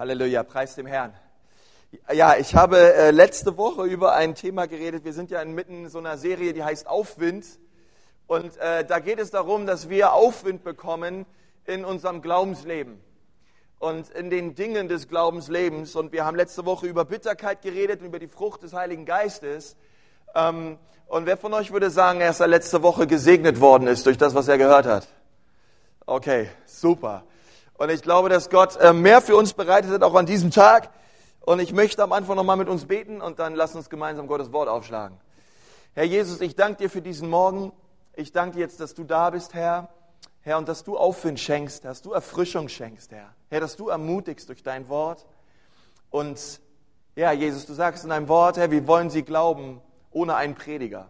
Halleluja, preis dem Herrn. Ja, ich habe äh, letzte Woche über ein Thema geredet. Wir sind ja inmitten so einer Serie, die heißt Aufwind. Und äh, da geht es darum, dass wir Aufwind bekommen in unserem Glaubensleben und in den Dingen des Glaubenslebens. Und wir haben letzte Woche über Bitterkeit geredet und über die Frucht des Heiligen Geistes. Ähm, und wer von euch würde sagen, er ist letzte Woche gesegnet worden ist durch das, was er gehört hat? Okay, super. Und ich glaube, dass Gott äh, mehr für uns bereitet hat, auch an diesem Tag. Und ich möchte am Anfang nochmal mit uns beten und dann lass uns gemeinsam Gottes Wort aufschlagen. Herr Jesus, ich danke dir für diesen Morgen. Ich danke dir jetzt, dass du da bist, Herr. Herr, und dass du Aufwind schenkst, dass du Erfrischung schenkst, Herr. Herr, dass du ermutigst durch dein Wort. Und ja, Jesus, du sagst in deinem Wort, Herr, wir wollen sie glauben, ohne einen Prediger.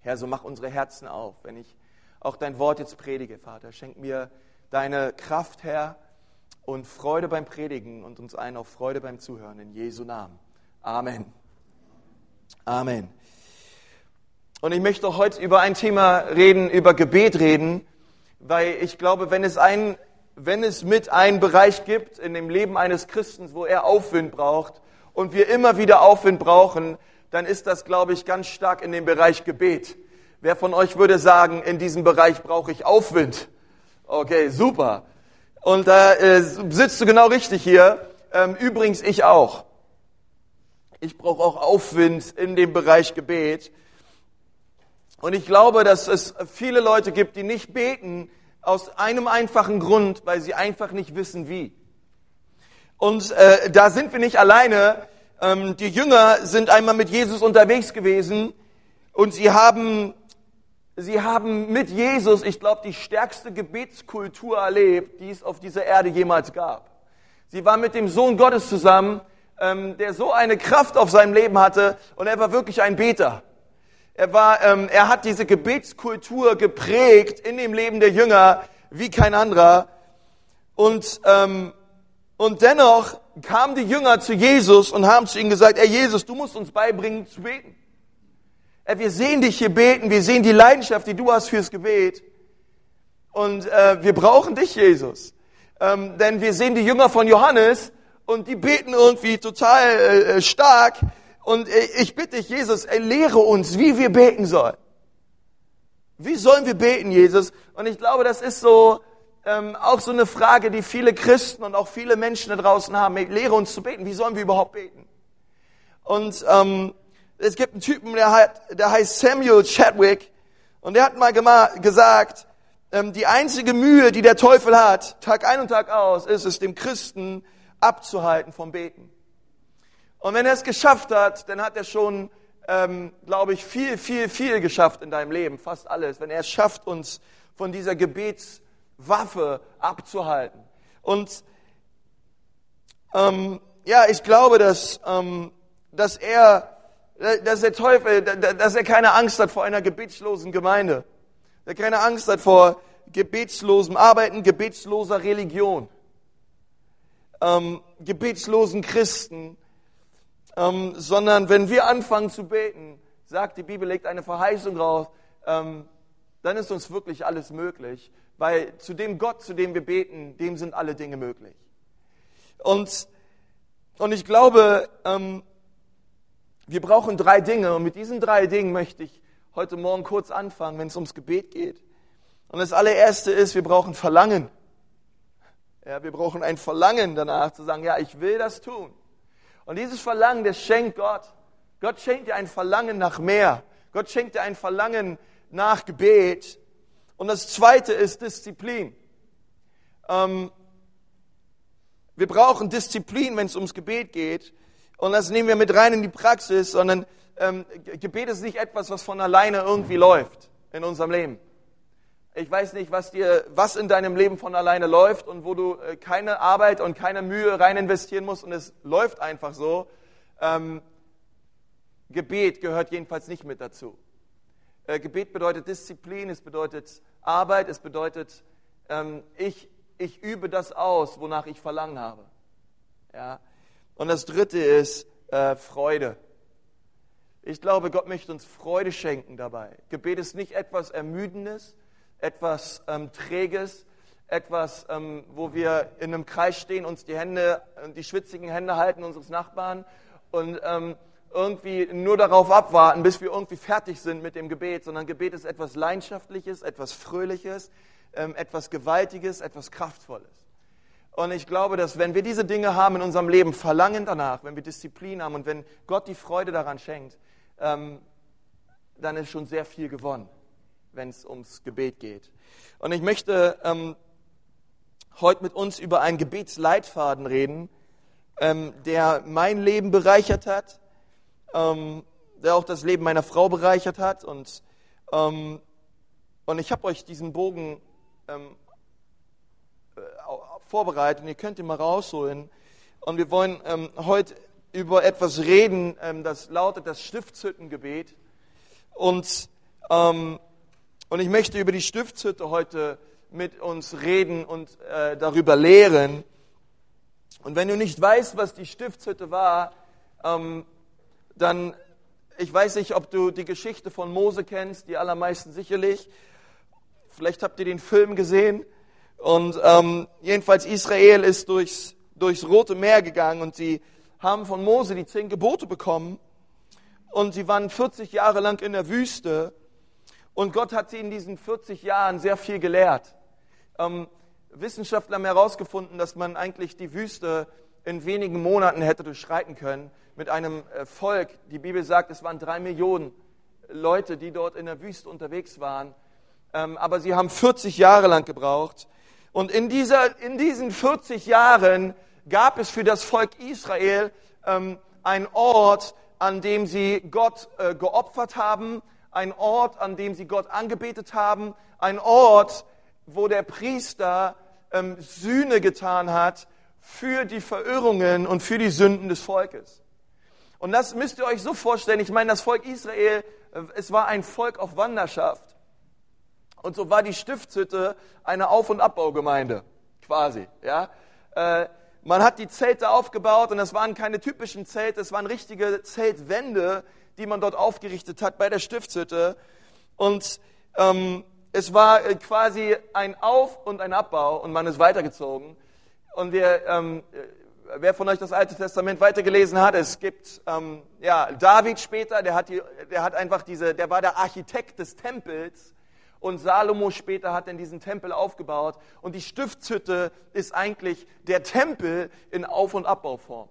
Herr, so mach unsere Herzen auf, wenn ich auch dein Wort jetzt predige, Vater. Schenk mir deine Kraft, Herr, und Freude beim Predigen und uns allen auch Freude beim Zuhören. In Jesu Namen. Amen. Amen. Und ich möchte heute über ein Thema reden, über Gebet reden, weil ich glaube, wenn es, ein, wenn es mit einen Bereich gibt in dem Leben eines Christen, wo er Aufwind braucht und wir immer wieder Aufwind brauchen, dann ist das, glaube ich, ganz stark in dem Bereich Gebet. Wer von euch würde sagen, in diesem Bereich brauche ich Aufwind? Okay, super. Und da äh, sitzt du genau richtig hier. Ähm, übrigens, ich auch. Ich brauche auch Aufwind in dem Bereich Gebet. Und ich glaube, dass es viele Leute gibt, die nicht beten, aus einem einfachen Grund, weil sie einfach nicht wissen, wie. Und äh, da sind wir nicht alleine. Ähm, die Jünger sind einmal mit Jesus unterwegs gewesen und sie haben, sie haben mit Jesus, ich glaube, die stärkste Gebetskultur erlebt, die es auf dieser Erde jemals gab. Sie waren mit dem Sohn Gottes zusammen, ähm, der so eine Kraft auf seinem Leben hatte und er war wirklich ein Beter. Er war, ähm, er hat diese Gebetskultur geprägt in dem Leben der Jünger wie kein anderer. Und ähm, und dennoch kamen die Jünger zu Jesus und haben zu ihm gesagt, ey Jesus, du musst uns beibringen zu beten. Ey, wir sehen dich hier beten, wir sehen die Leidenschaft, die du hast fürs Gebet. Und äh, wir brauchen dich, Jesus. Ähm, denn wir sehen die Jünger von Johannes und die beten irgendwie total äh, stark. Und äh, ich bitte dich, Jesus, lehre uns, wie wir beten sollen. Wie sollen wir beten, Jesus? Und ich glaube, das ist so ähm, auch so eine Frage, die viele Christen und auch viele Menschen da draußen haben. Lehre uns zu beten. Wie sollen wir überhaupt beten? Und ähm, es gibt einen Typen, der, hat, der heißt Samuel Chadwick und der hat mal gesagt, ähm, die einzige Mühe, die der Teufel hat, Tag ein und Tag aus, ist es, dem Christen abzuhalten vom Beten. Und wenn er es geschafft hat, dann hat er schon, ähm, glaube ich, viel, viel, viel geschafft in deinem Leben, fast alles. Wenn er es schafft, uns von dieser Gebets Waffe abzuhalten. Und ähm, ja, ich glaube, dass, ähm, dass er, dass der Teufel, dass er keine Angst hat vor einer gebetslosen Gemeinde, dass er keine Angst hat vor gebetslosem Arbeiten, gebetsloser Religion, ähm, gebetslosen Christen, ähm, sondern wenn wir anfangen zu beten, sagt die Bibel, legt eine Verheißung raus, ähm, dann ist uns wirklich alles möglich weil zu dem Gott, zu dem wir beten, dem sind alle Dinge möglich. Und, und ich glaube, ähm, wir brauchen drei Dinge und mit diesen drei Dingen möchte ich heute Morgen kurz anfangen, wenn es ums Gebet geht. Und das allererste ist, wir brauchen Verlangen. Ja, wir brauchen ein Verlangen danach zu sagen, ja, ich will das tun. Und dieses Verlangen, das schenkt Gott. Gott schenkt dir ein Verlangen nach mehr. Gott schenkt dir ein Verlangen nach Gebet. Und das zweite ist Disziplin. Ähm, wir brauchen Disziplin, wenn es ums Gebet geht. Und das nehmen wir mit rein in die Praxis, sondern ähm, Gebet ist nicht etwas, was von alleine irgendwie läuft in unserem Leben. Ich weiß nicht, was dir, was in deinem Leben von alleine läuft und wo du äh, keine Arbeit und keine Mühe rein investieren musst und es läuft einfach so. Ähm, Gebet gehört jedenfalls nicht mit dazu. Äh, Gebet bedeutet Disziplin, es bedeutet Arbeit, es bedeutet, ähm, ich, ich übe das aus, wonach ich Verlangen habe. Ja? Und das dritte ist äh, Freude. Ich glaube, Gott möchte uns Freude schenken dabei. Gebet ist nicht etwas Ermüdendes, etwas ähm, Träges, etwas, ähm, wo wir in einem Kreis stehen, uns die Hände, die schwitzigen Hände halten unseres Nachbarn und ähm, irgendwie nur darauf abwarten, bis wir irgendwie fertig sind mit dem Gebet, sondern Gebet ist etwas Leidenschaftliches, etwas Fröhliches, ähm, etwas Gewaltiges, etwas Kraftvolles. Und ich glaube, dass wenn wir diese Dinge haben in unserem Leben, Verlangen danach, wenn wir Disziplin haben und wenn Gott die Freude daran schenkt, ähm, dann ist schon sehr viel gewonnen, wenn es ums Gebet geht. Und ich möchte ähm, heute mit uns über einen Gebetsleitfaden reden, ähm, der mein Leben bereichert hat, ähm, der auch das Leben meiner Frau bereichert hat. Und, ähm, und ich habe euch diesen Bogen ähm, äh, vorbereitet und ihr könnt ihn mal rausholen. Und wir wollen ähm, heute über etwas reden, ähm, das lautet das Stiftshüttengebet. Und, ähm, und ich möchte über die Stiftshütte heute mit uns reden und äh, darüber lehren. Und wenn du nicht weißt, was die Stiftshütte war, ähm, dann, ich weiß nicht, ob du die Geschichte von Mose kennst, die allermeisten sicherlich. Vielleicht habt ihr den Film gesehen. Und ähm, jedenfalls Israel ist durchs, durchs Rote Meer gegangen und sie haben von Mose die zehn Gebote bekommen. Und sie waren 40 Jahre lang in der Wüste. Und Gott hat sie in diesen 40 Jahren sehr viel gelehrt. Ähm, Wissenschaftler haben herausgefunden, dass man eigentlich die Wüste in wenigen Monaten hätte durchschreiten können mit einem äh, Volk. Die Bibel sagt, es waren drei Millionen Leute, die dort in der Wüste unterwegs waren. Ähm, aber sie haben 40 Jahre lang gebraucht. Und in, dieser, in diesen 40 Jahren gab es für das Volk Israel ähm, einen Ort, an dem sie Gott äh, geopfert haben, ein Ort, an dem sie Gott angebetet haben, ein Ort, wo der Priester ähm, Sühne getan hat für die Verirrungen und für die Sünden des Volkes. Und das müsst ihr euch so vorstellen. Ich meine, das Volk Israel, äh, es war ein Volk auf Wanderschaft. Und so war die Stiftshütte eine Auf- und Abbaugemeinde, quasi. Ja? Äh, man hat die Zelte aufgebaut und das waren keine typischen Zelte, es waren richtige Zeltwände, die man dort aufgerichtet hat bei der Stiftshütte. Und ähm, es war äh, quasi ein Auf- und ein Abbau und man ist weitergezogen. Und wir, ähm, äh, wer von euch das Alte Testament weitergelesen hat, es gibt ähm, ja David später, der hat, die, der hat einfach diese, der war der Architekt des Tempels und Salomo später hat dann diesen Tempel aufgebaut und die Stiftshütte ist eigentlich der Tempel in Auf- und Abbauform.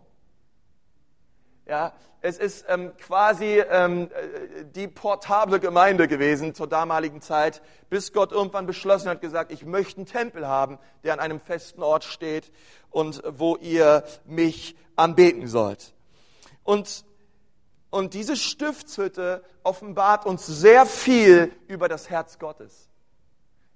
Ja, es ist ähm, quasi ähm, äh, die portable Gemeinde gewesen zur damaligen Zeit, bis Gott irgendwann beschlossen hat, gesagt, ich möchte einen Tempel haben, der an einem festen Ort steht und wo ihr mich anbeten sollt. Und, und diese Stiftshütte offenbart uns sehr viel über das Herz Gottes.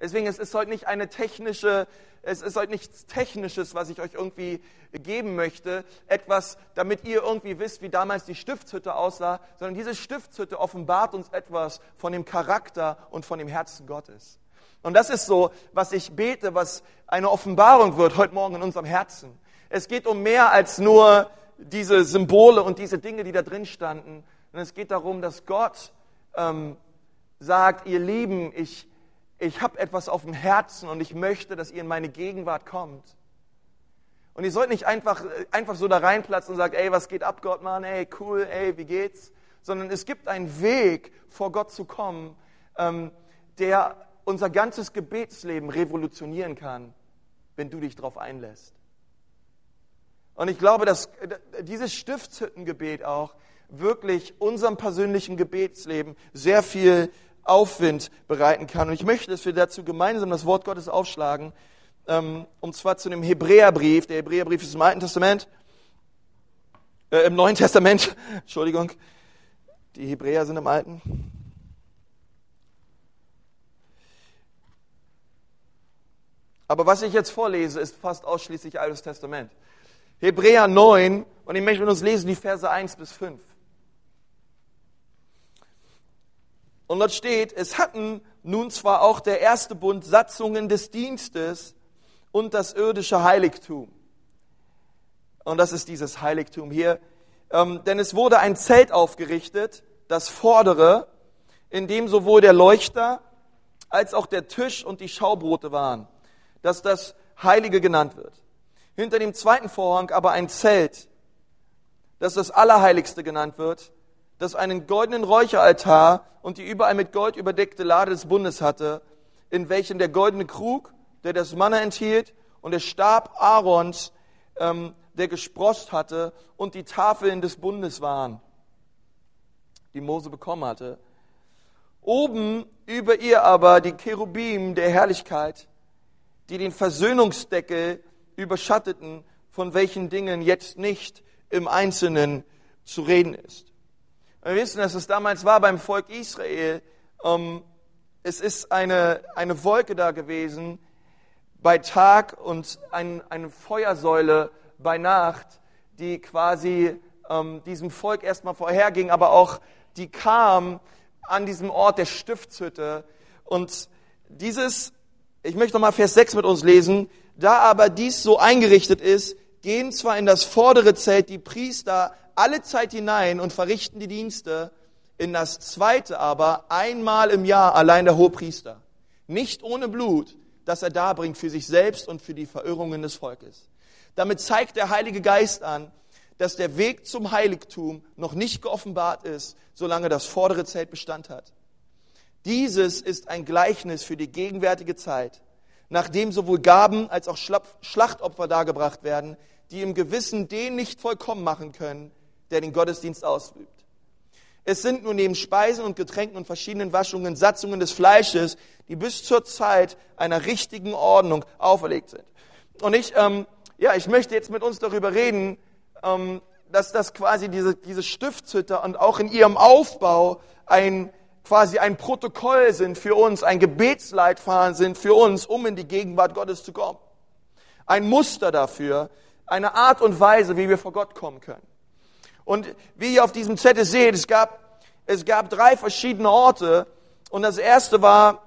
Deswegen es ist heute nicht eine technische es ist heute nichts Technisches, was ich euch irgendwie geben möchte, etwas, damit ihr irgendwie wisst, wie damals die Stiftshütte aussah, sondern diese Stiftshütte offenbart uns etwas von dem Charakter und von dem Herzen Gottes. Und das ist so, was ich bete, was eine Offenbarung wird heute Morgen in unserem Herzen. Es geht um mehr als nur diese Symbole und diese Dinge, die da drin standen. Und es geht darum, dass Gott ähm, sagt, ihr Lieben, ich, ich habe etwas auf dem Herzen und ich möchte, dass ihr in meine Gegenwart kommt. Und ihr sollt nicht einfach, einfach so da reinplatzen und sagen, ey, was geht ab, Gott, Mann, ey, cool, ey, wie geht's? Sondern es gibt einen Weg, vor Gott zu kommen, ähm, der unser ganzes Gebetsleben revolutionieren kann, wenn du dich darauf einlässt. Und ich glaube, dass dieses Stiftshüttengebet auch wirklich unserem persönlichen Gebetsleben sehr viel Aufwind bereiten kann. Und ich möchte, dass wir dazu gemeinsam das Wort Gottes aufschlagen, ähm, und zwar zu dem Hebräerbrief. Der Hebräerbrief ist im Alten Testament, äh, im Neuen Testament, Entschuldigung, die Hebräer sind im Alten. Aber was ich jetzt vorlese, ist fast ausschließlich Altes Testament. Hebräer 9, und ich möchte mit uns lesen die Verse 1 bis 5. Und dort steht, es hatten nun zwar auch der erste Bund Satzungen des Dienstes und das irdische Heiligtum. Und das ist dieses Heiligtum hier. Ähm, denn es wurde ein Zelt aufgerichtet, das vordere, in dem sowohl der Leuchter als auch der Tisch und die Schaubrote waren. dass das Heilige genannt wird. Hinter dem zweiten Vorhang aber ein Zelt, das das Allerheiligste genannt wird, das einen goldenen Räucheraltar und die überall mit Gold überdeckte Lade des Bundes hatte, in welchen der goldene Krug, der das Manna enthielt, und der Stab Aarons, ähm, der gesprost hatte, und die Tafeln des Bundes waren, die Mose bekommen hatte. Oben über ihr aber die Cherubim der Herrlichkeit, die den Versöhnungsdeckel überschatteten, von welchen Dingen jetzt nicht im Einzelnen zu reden ist. Wir wissen, dass es damals war beim Volk Israel. Ähm, es ist eine, eine Wolke da gewesen bei Tag und ein, eine Feuersäule bei Nacht, die quasi ähm, diesem Volk erstmal vorherging, aber auch die kam an diesem Ort der Stiftshütte. Und dieses, ich möchte nochmal Vers 6 mit uns lesen, da aber dies so eingerichtet ist, gehen zwar in das vordere Zelt die Priester alle Zeit hinein und verrichten die Dienste, in das zweite aber einmal im Jahr allein der Hohepriester. Nicht ohne Blut, das er darbringt für sich selbst und für die Verirrungen des Volkes. Damit zeigt der Heilige Geist an, dass der Weg zum Heiligtum noch nicht geoffenbart ist, solange das vordere Zelt Bestand hat. Dieses ist ein Gleichnis für die gegenwärtige Zeit, nachdem sowohl Gaben als auch Schlachtopfer dargebracht werden, die im Gewissen den nicht vollkommen machen können, der den Gottesdienst ausübt. Es sind nur neben Speisen und Getränken und verschiedenen Waschungen Satzungen des Fleisches, die bis zur Zeit einer richtigen Ordnung auferlegt sind. Und ich, ähm, ja, ich möchte jetzt mit uns darüber reden, ähm, dass das quasi diese, diese Stiftshütte und auch in ihrem Aufbau ein quasi ein Protokoll sind für uns, ein Gebetsleitfaden sind für uns, um in die Gegenwart Gottes zu kommen. Ein Muster dafür, eine Art und Weise, wie wir vor Gott kommen können. Und wie ihr auf diesem Zettel seht, es gab, es gab drei verschiedene Orte. Und das erste war,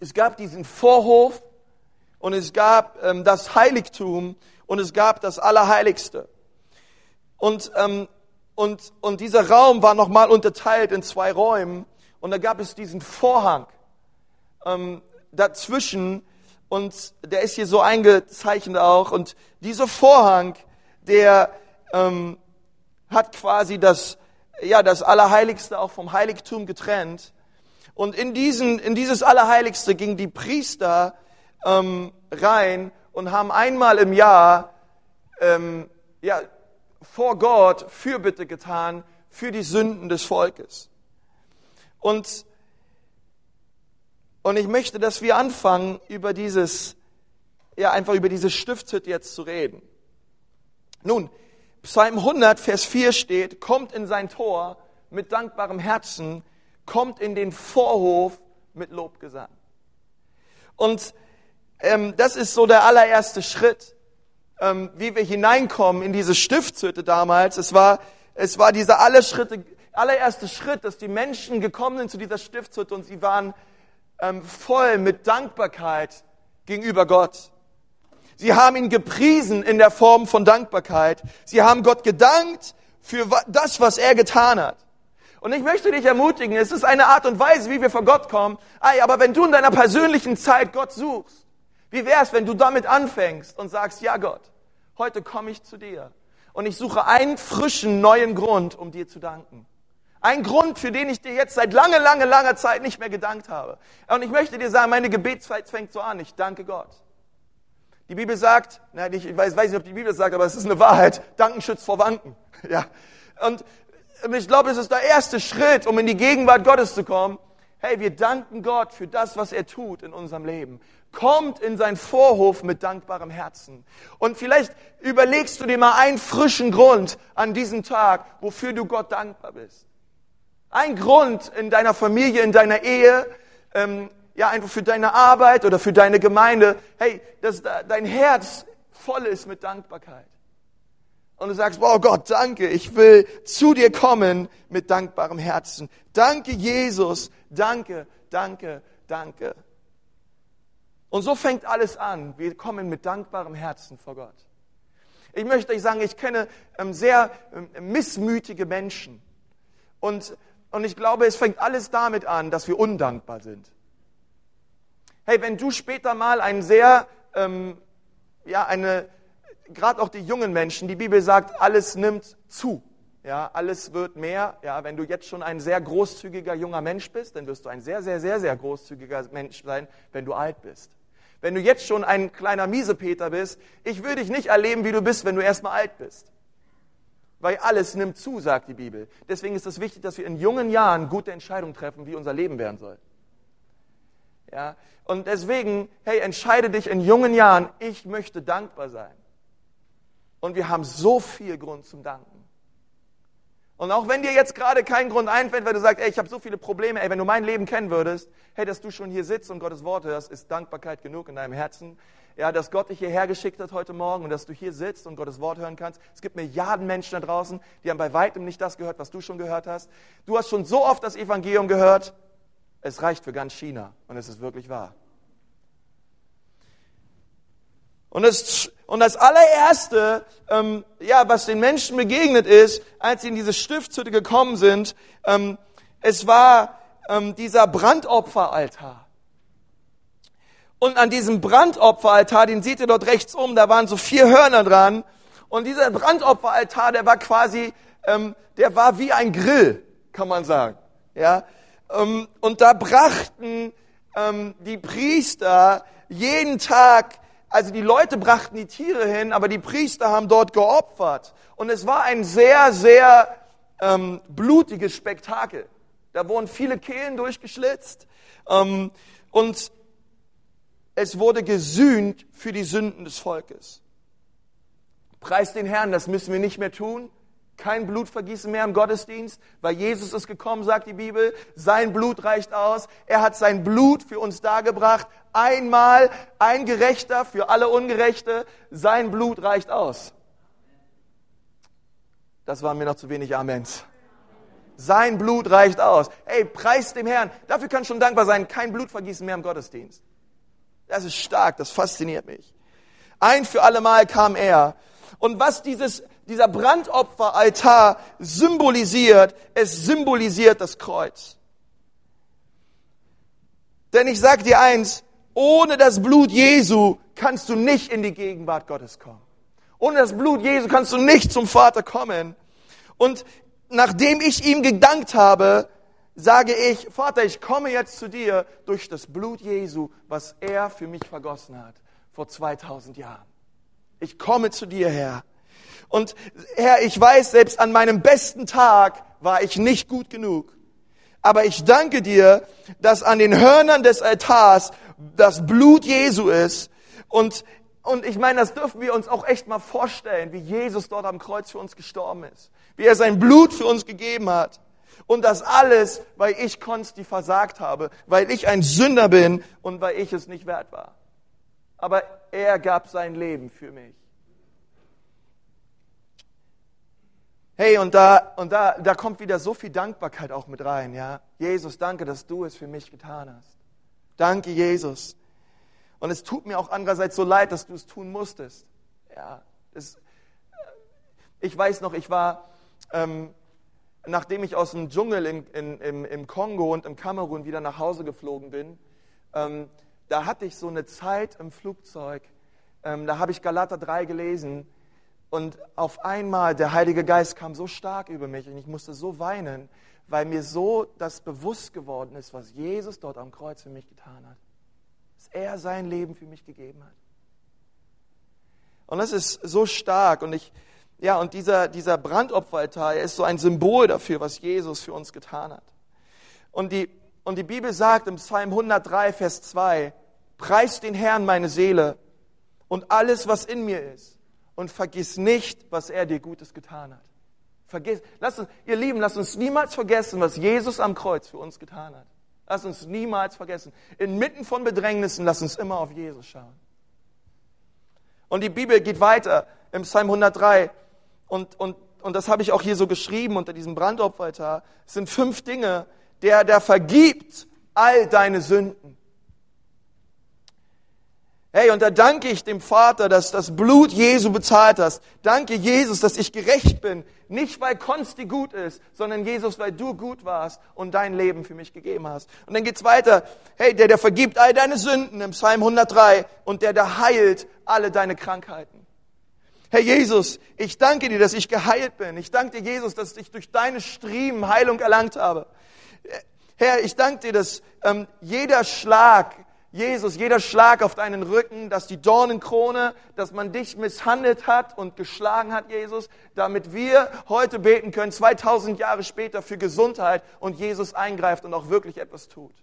es gab diesen Vorhof und es gab ähm, das Heiligtum und es gab das Allerheiligste. Und, ähm, und, und dieser Raum war nochmal unterteilt in zwei Räumen. Und da gab es diesen Vorhang ähm, dazwischen. Und der ist hier so eingezeichnet auch. Und dieser Vorhang, der ähm, hat quasi das, ja, das Allerheiligste auch vom Heiligtum getrennt. Und in, diesen, in dieses Allerheiligste gingen die Priester ähm, rein und haben einmal im Jahr ähm, ja, vor Gott Fürbitte getan für die Sünden des Volkes. Und, und ich möchte, dass wir anfangen, über dieses, ja, einfach über diese Stiftshütte jetzt zu reden. Nun, Psalm 100, Vers 4 steht, kommt in sein Tor mit dankbarem Herzen, kommt in den Vorhof mit Lobgesang. Und ähm, das ist so der allererste Schritt ähm, wie wir hineinkommen in diese Stiftshütte damals. Es war, es war dieser alle Schritte, allererste Schritt, dass die Menschen gekommen sind zu dieser Stiftshütte und sie waren ähm, voll mit Dankbarkeit gegenüber Gott. Sie haben ihn gepriesen in der Form von Dankbarkeit. Sie haben Gott gedankt für das, was er getan hat. Und ich möchte dich ermutigen, es ist eine Art und Weise, wie wir vor Gott kommen. aber wenn du in deiner persönlichen Zeit Gott suchst, wie wär's, wenn du damit anfängst und sagst, ja Gott, heute komme ich zu dir und ich suche einen frischen, neuen Grund, um dir zu danken. Ein Grund, für den ich dir jetzt seit lange, lange, langer Zeit nicht mehr gedankt habe. Und ich möchte dir sagen, meine Gebetszeit fängt so an. Ich danke Gott. Die Bibel sagt, nein, ich weiß, weiß nicht, ob die Bibel sagt, aber es ist eine Wahrheit. Danken schützt vor Wanken. Ja. Und ich glaube, es ist der erste Schritt, um in die Gegenwart Gottes zu kommen. Hey, wir danken Gott für das, was er tut in unserem Leben kommt in sein Vorhof mit dankbarem Herzen. Und vielleicht überlegst du dir mal einen frischen Grund an diesem Tag, wofür du Gott dankbar bist. Ein Grund in deiner Familie, in deiner Ehe, ähm, ja, einfach für deine Arbeit oder für deine Gemeinde. Hey, dass dein Herz voll ist mit Dankbarkeit. Und du sagst, wow Gott, danke, ich will zu dir kommen mit dankbarem Herzen. Danke Jesus, danke, danke, danke. Und so fängt alles an. Wir kommen mit dankbarem Herzen vor Gott. Ich möchte euch sagen, ich kenne ähm, sehr ähm, missmütige Menschen. Und, und ich glaube, es fängt alles damit an, dass wir undankbar sind. Hey, wenn du später mal ein sehr ähm, ja, eine, gerade auch die jungen Menschen, die Bibel sagt, alles nimmt zu. Ja, alles wird mehr. Ja, wenn du jetzt schon ein sehr großzügiger junger Mensch bist, dann wirst du ein sehr, sehr, sehr, sehr großzügiger Mensch sein, wenn du alt bist. Wenn du jetzt schon ein kleiner Miesepeter bist, ich will dich nicht erleben, wie du bist, wenn du erstmal alt bist. Weil alles nimmt zu, sagt die Bibel. Deswegen ist es wichtig, dass wir in jungen Jahren gute Entscheidungen treffen, wie unser Leben werden soll. Ja, und deswegen, hey, entscheide dich in jungen Jahren, ich möchte dankbar sein. Und wir haben so viel Grund zum Danken. Und auch wenn dir jetzt gerade kein Grund einfällt, weil du sagst, ey, ich habe so viele Probleme, ey, wenn du mein Leben kennen würdest, hey, dass du schon hier sitzt und Gottes Wort hörst, ist Dankbarkeit genug in deinem Herzen. Ja, dass Gott dich hierher geschickt hat heute Morgen und dass du hier sitzt und Gottes Wort hören kannst. Es gibt Milliarden Menschen da draußen, die haben bei weitem nicht das gehört, was du schon gehört hast. Du hast schon so oft das Evangelium gehört, es reicht für ganz China und es ist wirklich wahr. Und das, und das allererste, ähm, ja, was den Menschen begegnet ist, als sie in diese Stiftshütte gekommen sind, ähm, es war ähm, dieser Brandopferaltar. Und an diesem Brandopferaltar, den seht ihr dort rechts um, da waren so vier Hörner dran. Und dieser Brandopferaltar, der war quasi, ähm, der war wie ein Grill, kann man sagen. Ja, ähm, und da brachten ähm, die Priester jeden Tag also die Leute brachten die Tiere hin, aber die Priester haben dort geopfert. Und es war ein sehr, sehr ähm, blutiges Spektakel. Da wurden viele Kehlen durchgeschlitzt ähm, und es wurde gesühnt für die Sünden des Volkes. Preis den Herrn, das müssen wir nicht mehr tun. Kein Blutvergießen mehr im Gottesdienst, weil Jesus ist gekommen, sagt die Bibel. Sein Blut reicht aus. Er hat sein Blut für uns dargebracht. Einmal ein Gerechter für alle Ungerechte. Sein Blut reicht aus. Das waren mir noch zu wenig Amens. Sein Blut reicht aus. Ey, preis dem Herrn. Dafür kann schon dankbar sein. Kein Blutvergießen mehr im Gottesdienst. Das ist stark. Das fasziniert mich. Ein für alle Mal kam er. Und was dieses dieser Brandopferaltar symbolisiert, es symbolisiert das Kreuz. Denn ich sage dir eins, ohne das Blut Jesu kannst du nicht in die Gegenwart Gottes kommen. Ohne das Blut Jesu kannst du nicht zum Vater kommen. Und nachdem ich ihm gedankt habe, sage ich, Vater, ich komme jetzt zu dir durch das Blut Jesu, was er für mich vergossen hat vor 2000 Jahren. Ich komme zu dir, Herr. Und Herr, ich weiß, selbst an meinem besten Tag war ich nicht gut genug. Aber ich danke dir, dass an den Hörnern des Altars das Blut Jesu ist. Und, und ich meine, das dürfen wir uns auch echt mal vorstellen, wie Jesus dort am Kreuz für uns gestorben ist. Wie er sein Blut für uns gegeben hat. Und das alles, weil ich Konsti versagt habe, weil ich ein Sünder bin und weil ich es nicht wert war. Aber er gab sein Leben für mich. Hey, und da, und da, da kommt wieder so viel Dankbarkeit auch mit rein, ja. Jesus, danke, dass du es für mich getan hast. Danke, Jesus. Und es tut mir auch andererseits so leid, dass du es tun musstest. Ja, das, ich weiß noch, ich war, ähm, nachdem ich aus dem Dschungel in, in, im, im Kongo und im Kamerun wieder nach Hause geflogen bin, ähm, da hatte ich so eine Zeit im Flugzeug, ähm, da habe ich Galater 3 gelesen, und auf einmal, der Heilige Geist kam so stark über mich und ich musste so weinen, weil mir so das bewusst geworden ist, was Jesus dort am Kreuz für mich getan hat. Dass er sein Leben für mich gegeben hat. Und das ist so stark und ich, ja, und dieser, dieser Brandopferaltar ist so ein Symbol dafür, was Jesus für uns getan hat. Und die, und die Bibel sagt im Psalm 103, Vers 2, Preist den Herrn meine Seele und alles, was in mir ist und vergiss nicht, was er dir Gutes getan hat. Vergiss, lass uns, ihr Lieben, lasst uns niemals vergessen, was Jesus am Kreuz für uns getan hat. Lass uns niemals vergessen. Inmitten von Bedrängnissen, lass uns immer auf Jesus schauen. Und die Bibel geht weiter im Psalm 103 und, und, und das habe ich auch hier so geschrieben unter diesem Brandopferaltar. Es sind fünf Dinge, der, der vergibt all deine Sünden. Hey, und da danke ich dem Vater, dass das Blut Jesu bezahlt hast. Danke Jesus, dass ich gerecht bin. Nicht weil Konsti gut ist, sondern Jesus, weil du gut warst und dein Leben für mich gegeben hast. Und dann geht's weiter. Hey, der, der vergibt all deine Sünden im Psalm 103 und der, der heilt alle deine Krankheiten. Herr Jesus, ich danke dir, dass ich geheilt bin. Ich danke dir, Jesus, dass ich durch deine Striemen Heilung erlangt habe. Herr, ich danke dir, dass ähm, jeder Schlag, Jesus, jeder Schlag auf deinen Rücken, dass die Dornenkrone, dass man dich misshandelt hat und geschlagen hat, Jesus, damit wir heute beten können, 2000 Jahre später, für Gesundheit und Jesus eingreift und auch wirklich etwas tut.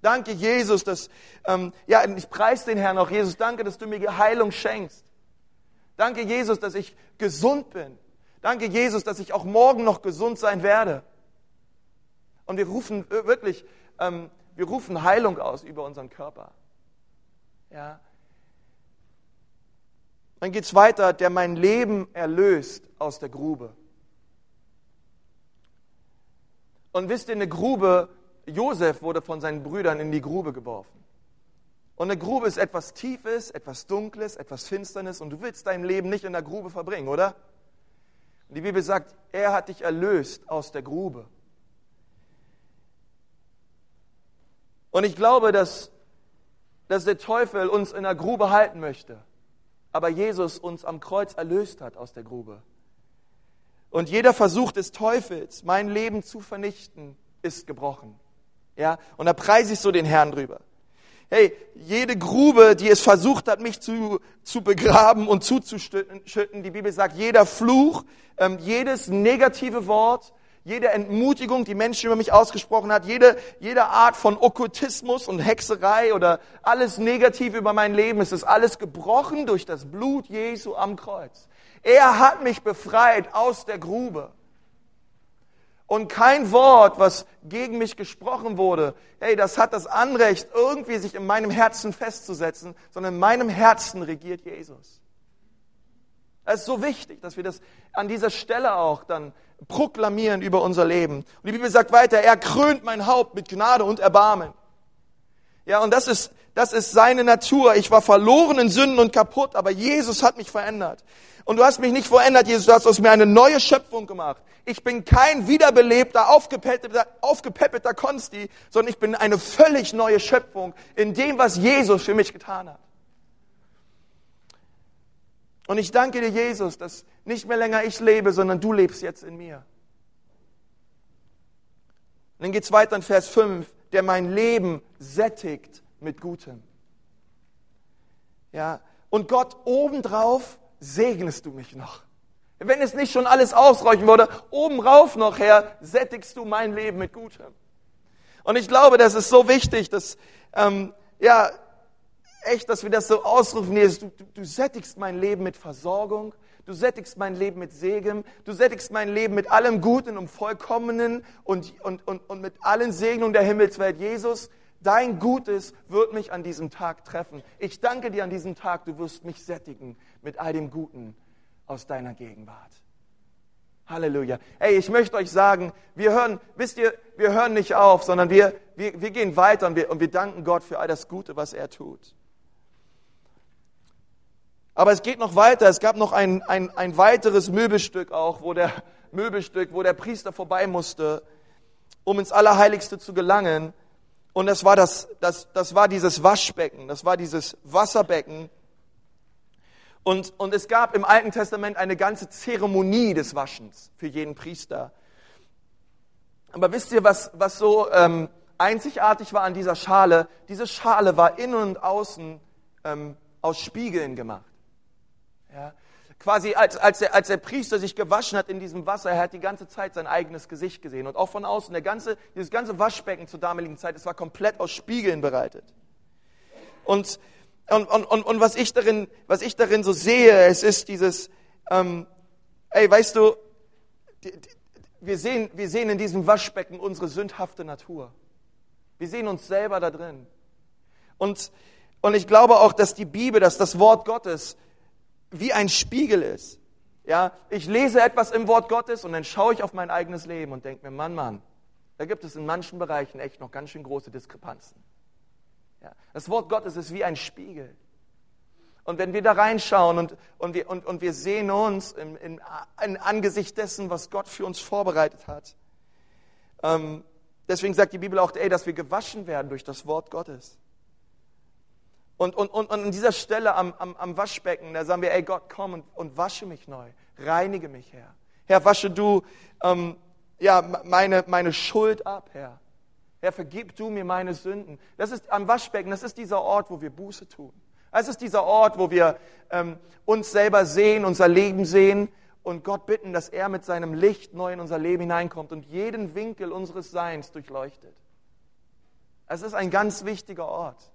Danke, Jesus, dass, ähm, ja, ich preise den Herrn auch, Jesus, danke, dass du mir Heilung schenkst. Danke, Jesus, dass ich gesund bin. Danke, Jesus, dass ich auch morgen noch gesund sein werde. Und wir rufen wirklich, ähm, wir rufen Heilung aus über unseren Körper. Ja. Dann geht es weiter, der mein Leben erlöst aus der Grube. Und wisst ihr, eine Grube, Josef wurde von seinen Brüdern in die Grube geworfen. Und eine Grube ist etwas Tiefes, etwas Dunkles, etwas Finsternes und du willst dein Leben nicht in der Grube verbringen, oder? Und die Bibel sagt, er hat dich erlöst aus der Grube. Und ich glaube, dass, dass der Teufel uns in der Grube halten möchte. Aber Jesus uns am Kreuz erlöst hat aus der Grube. Und jeder Versuch des Teufels, mein Leben zu vernichten, ist gebrochen. Ja, und da preise ich so den Herrn drüber. Hey, jede Grube, die es versucht hat, mich zu, zu begraben und zuzuschütten, die Bibel sagt, jeder Fluch, ähm, jedes negative Wort, jede Entmutigung, die Menschen über mich ausgesprochen hat, jede, jede Art von Okkultismus und Hexerei oder alles Negative über mein Leben, es ist alles gebrochen durch das Blut Jesu am Kreuz. Er hat mich befreit aus der Grube. Und kein Wort, was gegen mich gesprochen wurde, hey, das hat das Anrecht, irgendwie sich in meinem Herzen festzusetzen, sondern in meinem Herzen regiert Jesus. Es ist so wichtig, dass wir das an dieser Stelle auch dann proklamieren über unser Leben. Und die Bibel sagt weiter, er krönt mein Haupt mit Gnade und Erbarmen. Ja, und das ist, das ist seine Natur. Ich war verloren in Sünden und kaputt, aber Jesus hat mich verändert. Und du hast mich nicht verändert, Jesus, du hast aus mir eine neue Schöpfung gemacht. Ich bin kein wiederbelebter, aufgepäppelter, aufgepäppelter Konsti, sondern ich bin eine völlig neue Schöpfung in dem, was Jesus für mich getan hat. Und ich danke dir, Jesus, dass nicht mehr länger ich lebe, sondern du lebst jetzt in mir. Und dann geht es weiter in Vers 5, der mein Leben sättigt mit Gutem. Ja, und Gott obendrauf segnest du mich noch. Wenn es nicht schon alles ausreichen würde, obenrauf noch, Herr, sättigst du mein Leben mit Gutem. Und ich glaube, das ist so wichtig, dass, ähm, ja, echt, dass wir das so ausrufen, du, du, du sättigst mein Leben mit Versorgung, du sättigst mein Leben mit Segen, du sättigst mein Leben mit allem Guten und Vollkommenen und, und, und, und mit allen Segnungen der Himmelswelt. Jesus, dein Gutes wird mich an diesem Tag treffen. Ich danke dir an diesem Tag, du wirst mich sättigen mit all dem Guten aus deiner Gegenwart. Halleluja. Hey, ich möchte euch sagen, wir hören, wisst ihr, wir hören nicht auf, sondern wir, wir, wir gehen weiter und wir, und wir danken Gott für all das Gute, was er tut. Aber es geht noch weiter. Es gab noch ein, ein, ein weiteres Möbelstück auch, wo der Möbelstück, wo der Priester vorbei musste, um ins Allerheiligste zu gelangen. Und das war das, das, das war dieses Waschbecken, das war dieses Wasserbecken. Und, und es gab im Alten Testament eine ganze Zeremonie des Waschens für jeden Priester. Aber wisst ihr, was, was so ähm, einzigartig war an dieser Schale? Diese Schale war innen und außen ähm, aus Spiegeln gemacht. Ja. Quasi als, als, der, als der Priester sich gewaschen hat in diesem Wasser, er hat die ganze Zeit sein eigenes Gesicht gesehen. Und auch von außen, der ganze, dieses ganze Waschbecken zur damaligen Zeit, es war komplett aus Spiegeln bereitet. Und, und, und, und, und was, ich darin, was ich darin so sehe, es ist dieses, ähm, ey, weißt du, wir sehen, wir sehen in diesem Waschbecken unsere sündhafte Natur. Wir sehen uns selber da drin. Und, und ich glaube auch, dass die Bibel, dass das Wort Gottes wie ein Spiegel ist. Ja, ich lese etwas im Wort Gottes und dann schaue ich auf mein eigenes Leben und denke mir, Mann, Mann, da gibt es in manchen Bereichen echt noch ganz schön große Diskrepanzen. Ja, das Wort Gottes ist wie ein Spiegel. Und wenn wir da reinschauen und, und, wir, und, und wir sehen uns im, in, in Angesicht dessen, was Gott für uns vorbereitet hat, ähm, deswegen sagt die Bibel auch, ey, dass wir gewaschen werden durch das Wort Gottes. Und, und, und, und an dieser Stelle am, am, am Waschbecken, da sagen wir, ey Gott, komm und, und wasche mich neu, reinige mich, Herr. Herr, wasche du ähm, ja, meine, meine Schuld ab, Herr. Herr, vergib du mir meine Sünden. Das ist am Waschbecken, das ist dieser Ort, wo wir Buße tun. Es ist dieser Ort, wo wir ähm, uns selber sehen, unser Leben sehen und Gott bitten, dass er mit seinem Licht neu in unser Leben hineinkommt und jeden Winkel unseres Seins durchleuchtet. Es ist ein ganz wichtiger Ort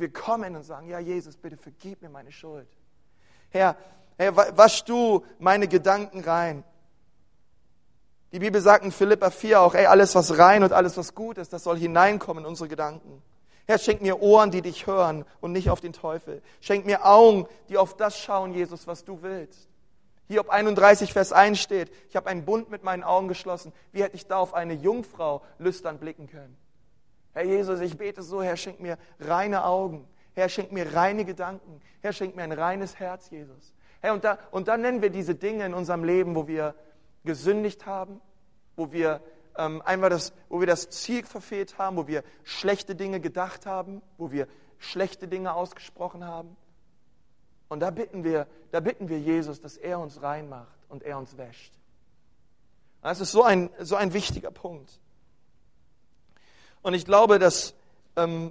wir kommen und sagen, ja Jesus, bitte vergib mir meine Schuld. Herr, Herr, wasch du meine Gedanken rein. Die Bibel sagt in Philippa 4 auch, ey, alles was rein und alles was gut ist, das soll hineinkommen in unsere Gedanken. Herr, schenk mir Ohren, die dich hören und nicht auf den Teufel. Schenk mir Augen, die auf das schauen, Jesus, was du willst. Hier ob 31 Vers 1 steht, ich habe einen Bund mit meinen Augen geschlossen. Wie hätte ich da auf eine Jungfrau lüstern blicken können? Herr Jesus, ich bete so, Herr, schenk mir reine Augen. Herr, schenk mir reine Gedanken. Herr, schenk mir ein reines Herz, Jesus. Herr, und, da, und dann nennen wir diese Dinge in unserem Leben, wo wir gesündigt haben, wo wir ähm, einmal das, wo wir das Ziel verfehlt haben, wo wir schlechte Dinge gedacht haben, wo wir schlechte Dinge ausgesprochen haben. Und da bitten wir, da bitten wir Jesus, dass er uns reinmacht und er uns wäscht. Das ist so ein, so ein wichtiger Punkt. Und ich glaube, dass, ähm,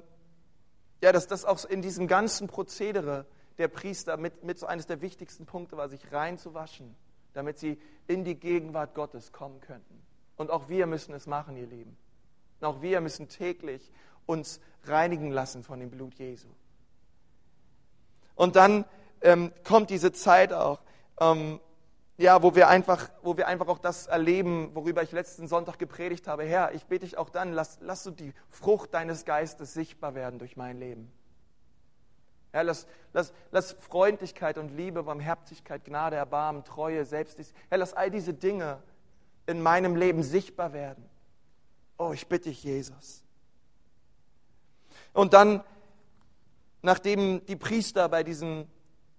ja, dass das auch in diesem ganzen Prozedere der Priester mit, mit so eines der wichtigsten Punkte war, sich reinzuwaschen, damit sie in die Gegenwart Gottes kommen könnten. Und auch wir müssen es machen, ihr Lieben. Und auch wir müssen täglich uns reinigen lassen von dem Blut Jesu. Und dann ähm, kommt diese Zeit auch, ähm, ja, wo wir einfach, wo wir einfach auch das erleben, worüber ich letzten Sonntag gepredigt habe. Herr, ich bete dich auch dann, lass, lass du die Frucht deines Geistes sichtbar werden durch mein Leben. Herr, lass, lass, lass Freundlichkeit und Liebe, Barmherzigkeit, Gnade, Erbarmen, Treue, Selbst, Herr, lass all diese Dinge in meinem Leben sichtbar werden. Oh, ich bitte dich, Jesus. Und dann, nachdem die Priester bei diesem,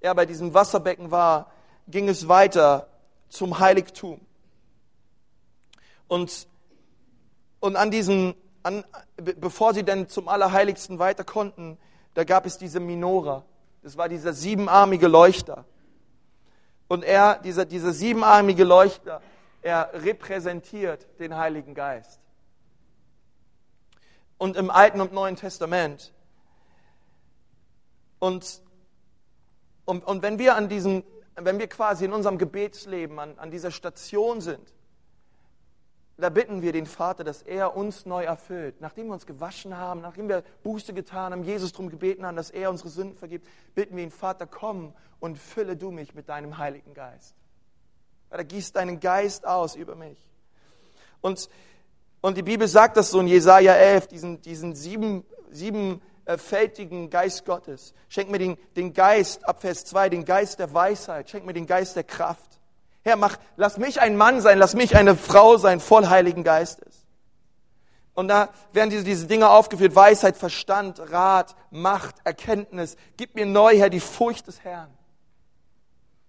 ja, bei diesem Wasserbecken war, ging es weiter zum Heiligtum. Und, und an diesen, an, bevor sie denn zum Allerheiligsten weiter konnten, da gab es diese Minora. Das war dieser siebenarmige Leuchter. Und er, dieser, dieser siebenarmige Leuchter, er repräsentiert den Heiligen Geist. Und im Alten und Neuen Testament. Und, und, und wenn wir an diesen wenn wir quasi in unserem Gebetsleben an, an dieser Station sind, da bitten wir den Vater, dass er uns neu erfüllt. Nachdem wir uns gewaschen haben, nachdem wir Buße getan haben, Jesus darum gebeten haben, dass er unsere Sünden vergibt, bitten wir ihn, Vater, komm und fülle du mich mit deinem Heiligen Geist. Da gießt deinen Geist aus über mich. Und, und die Bibel sagt das so in Jesaja 11, diesen, diesen sieben, sieben fältigen Geist Gottes. Schenk mir den, den Geist, ab Vers 2, den Geist der Weisheit. Schenk mir den Geist der Kraft. Herr, mach, lass mich ein Mann sein, lass mich eine Frau sein, voll Heiligen Geistes. Und da werden diese, diese Dinge aufgeführt. Weisheit, Verstand, Rat, Macht, Erkenntnis. Gib mir neu, Herr, die Furcht des Herrn.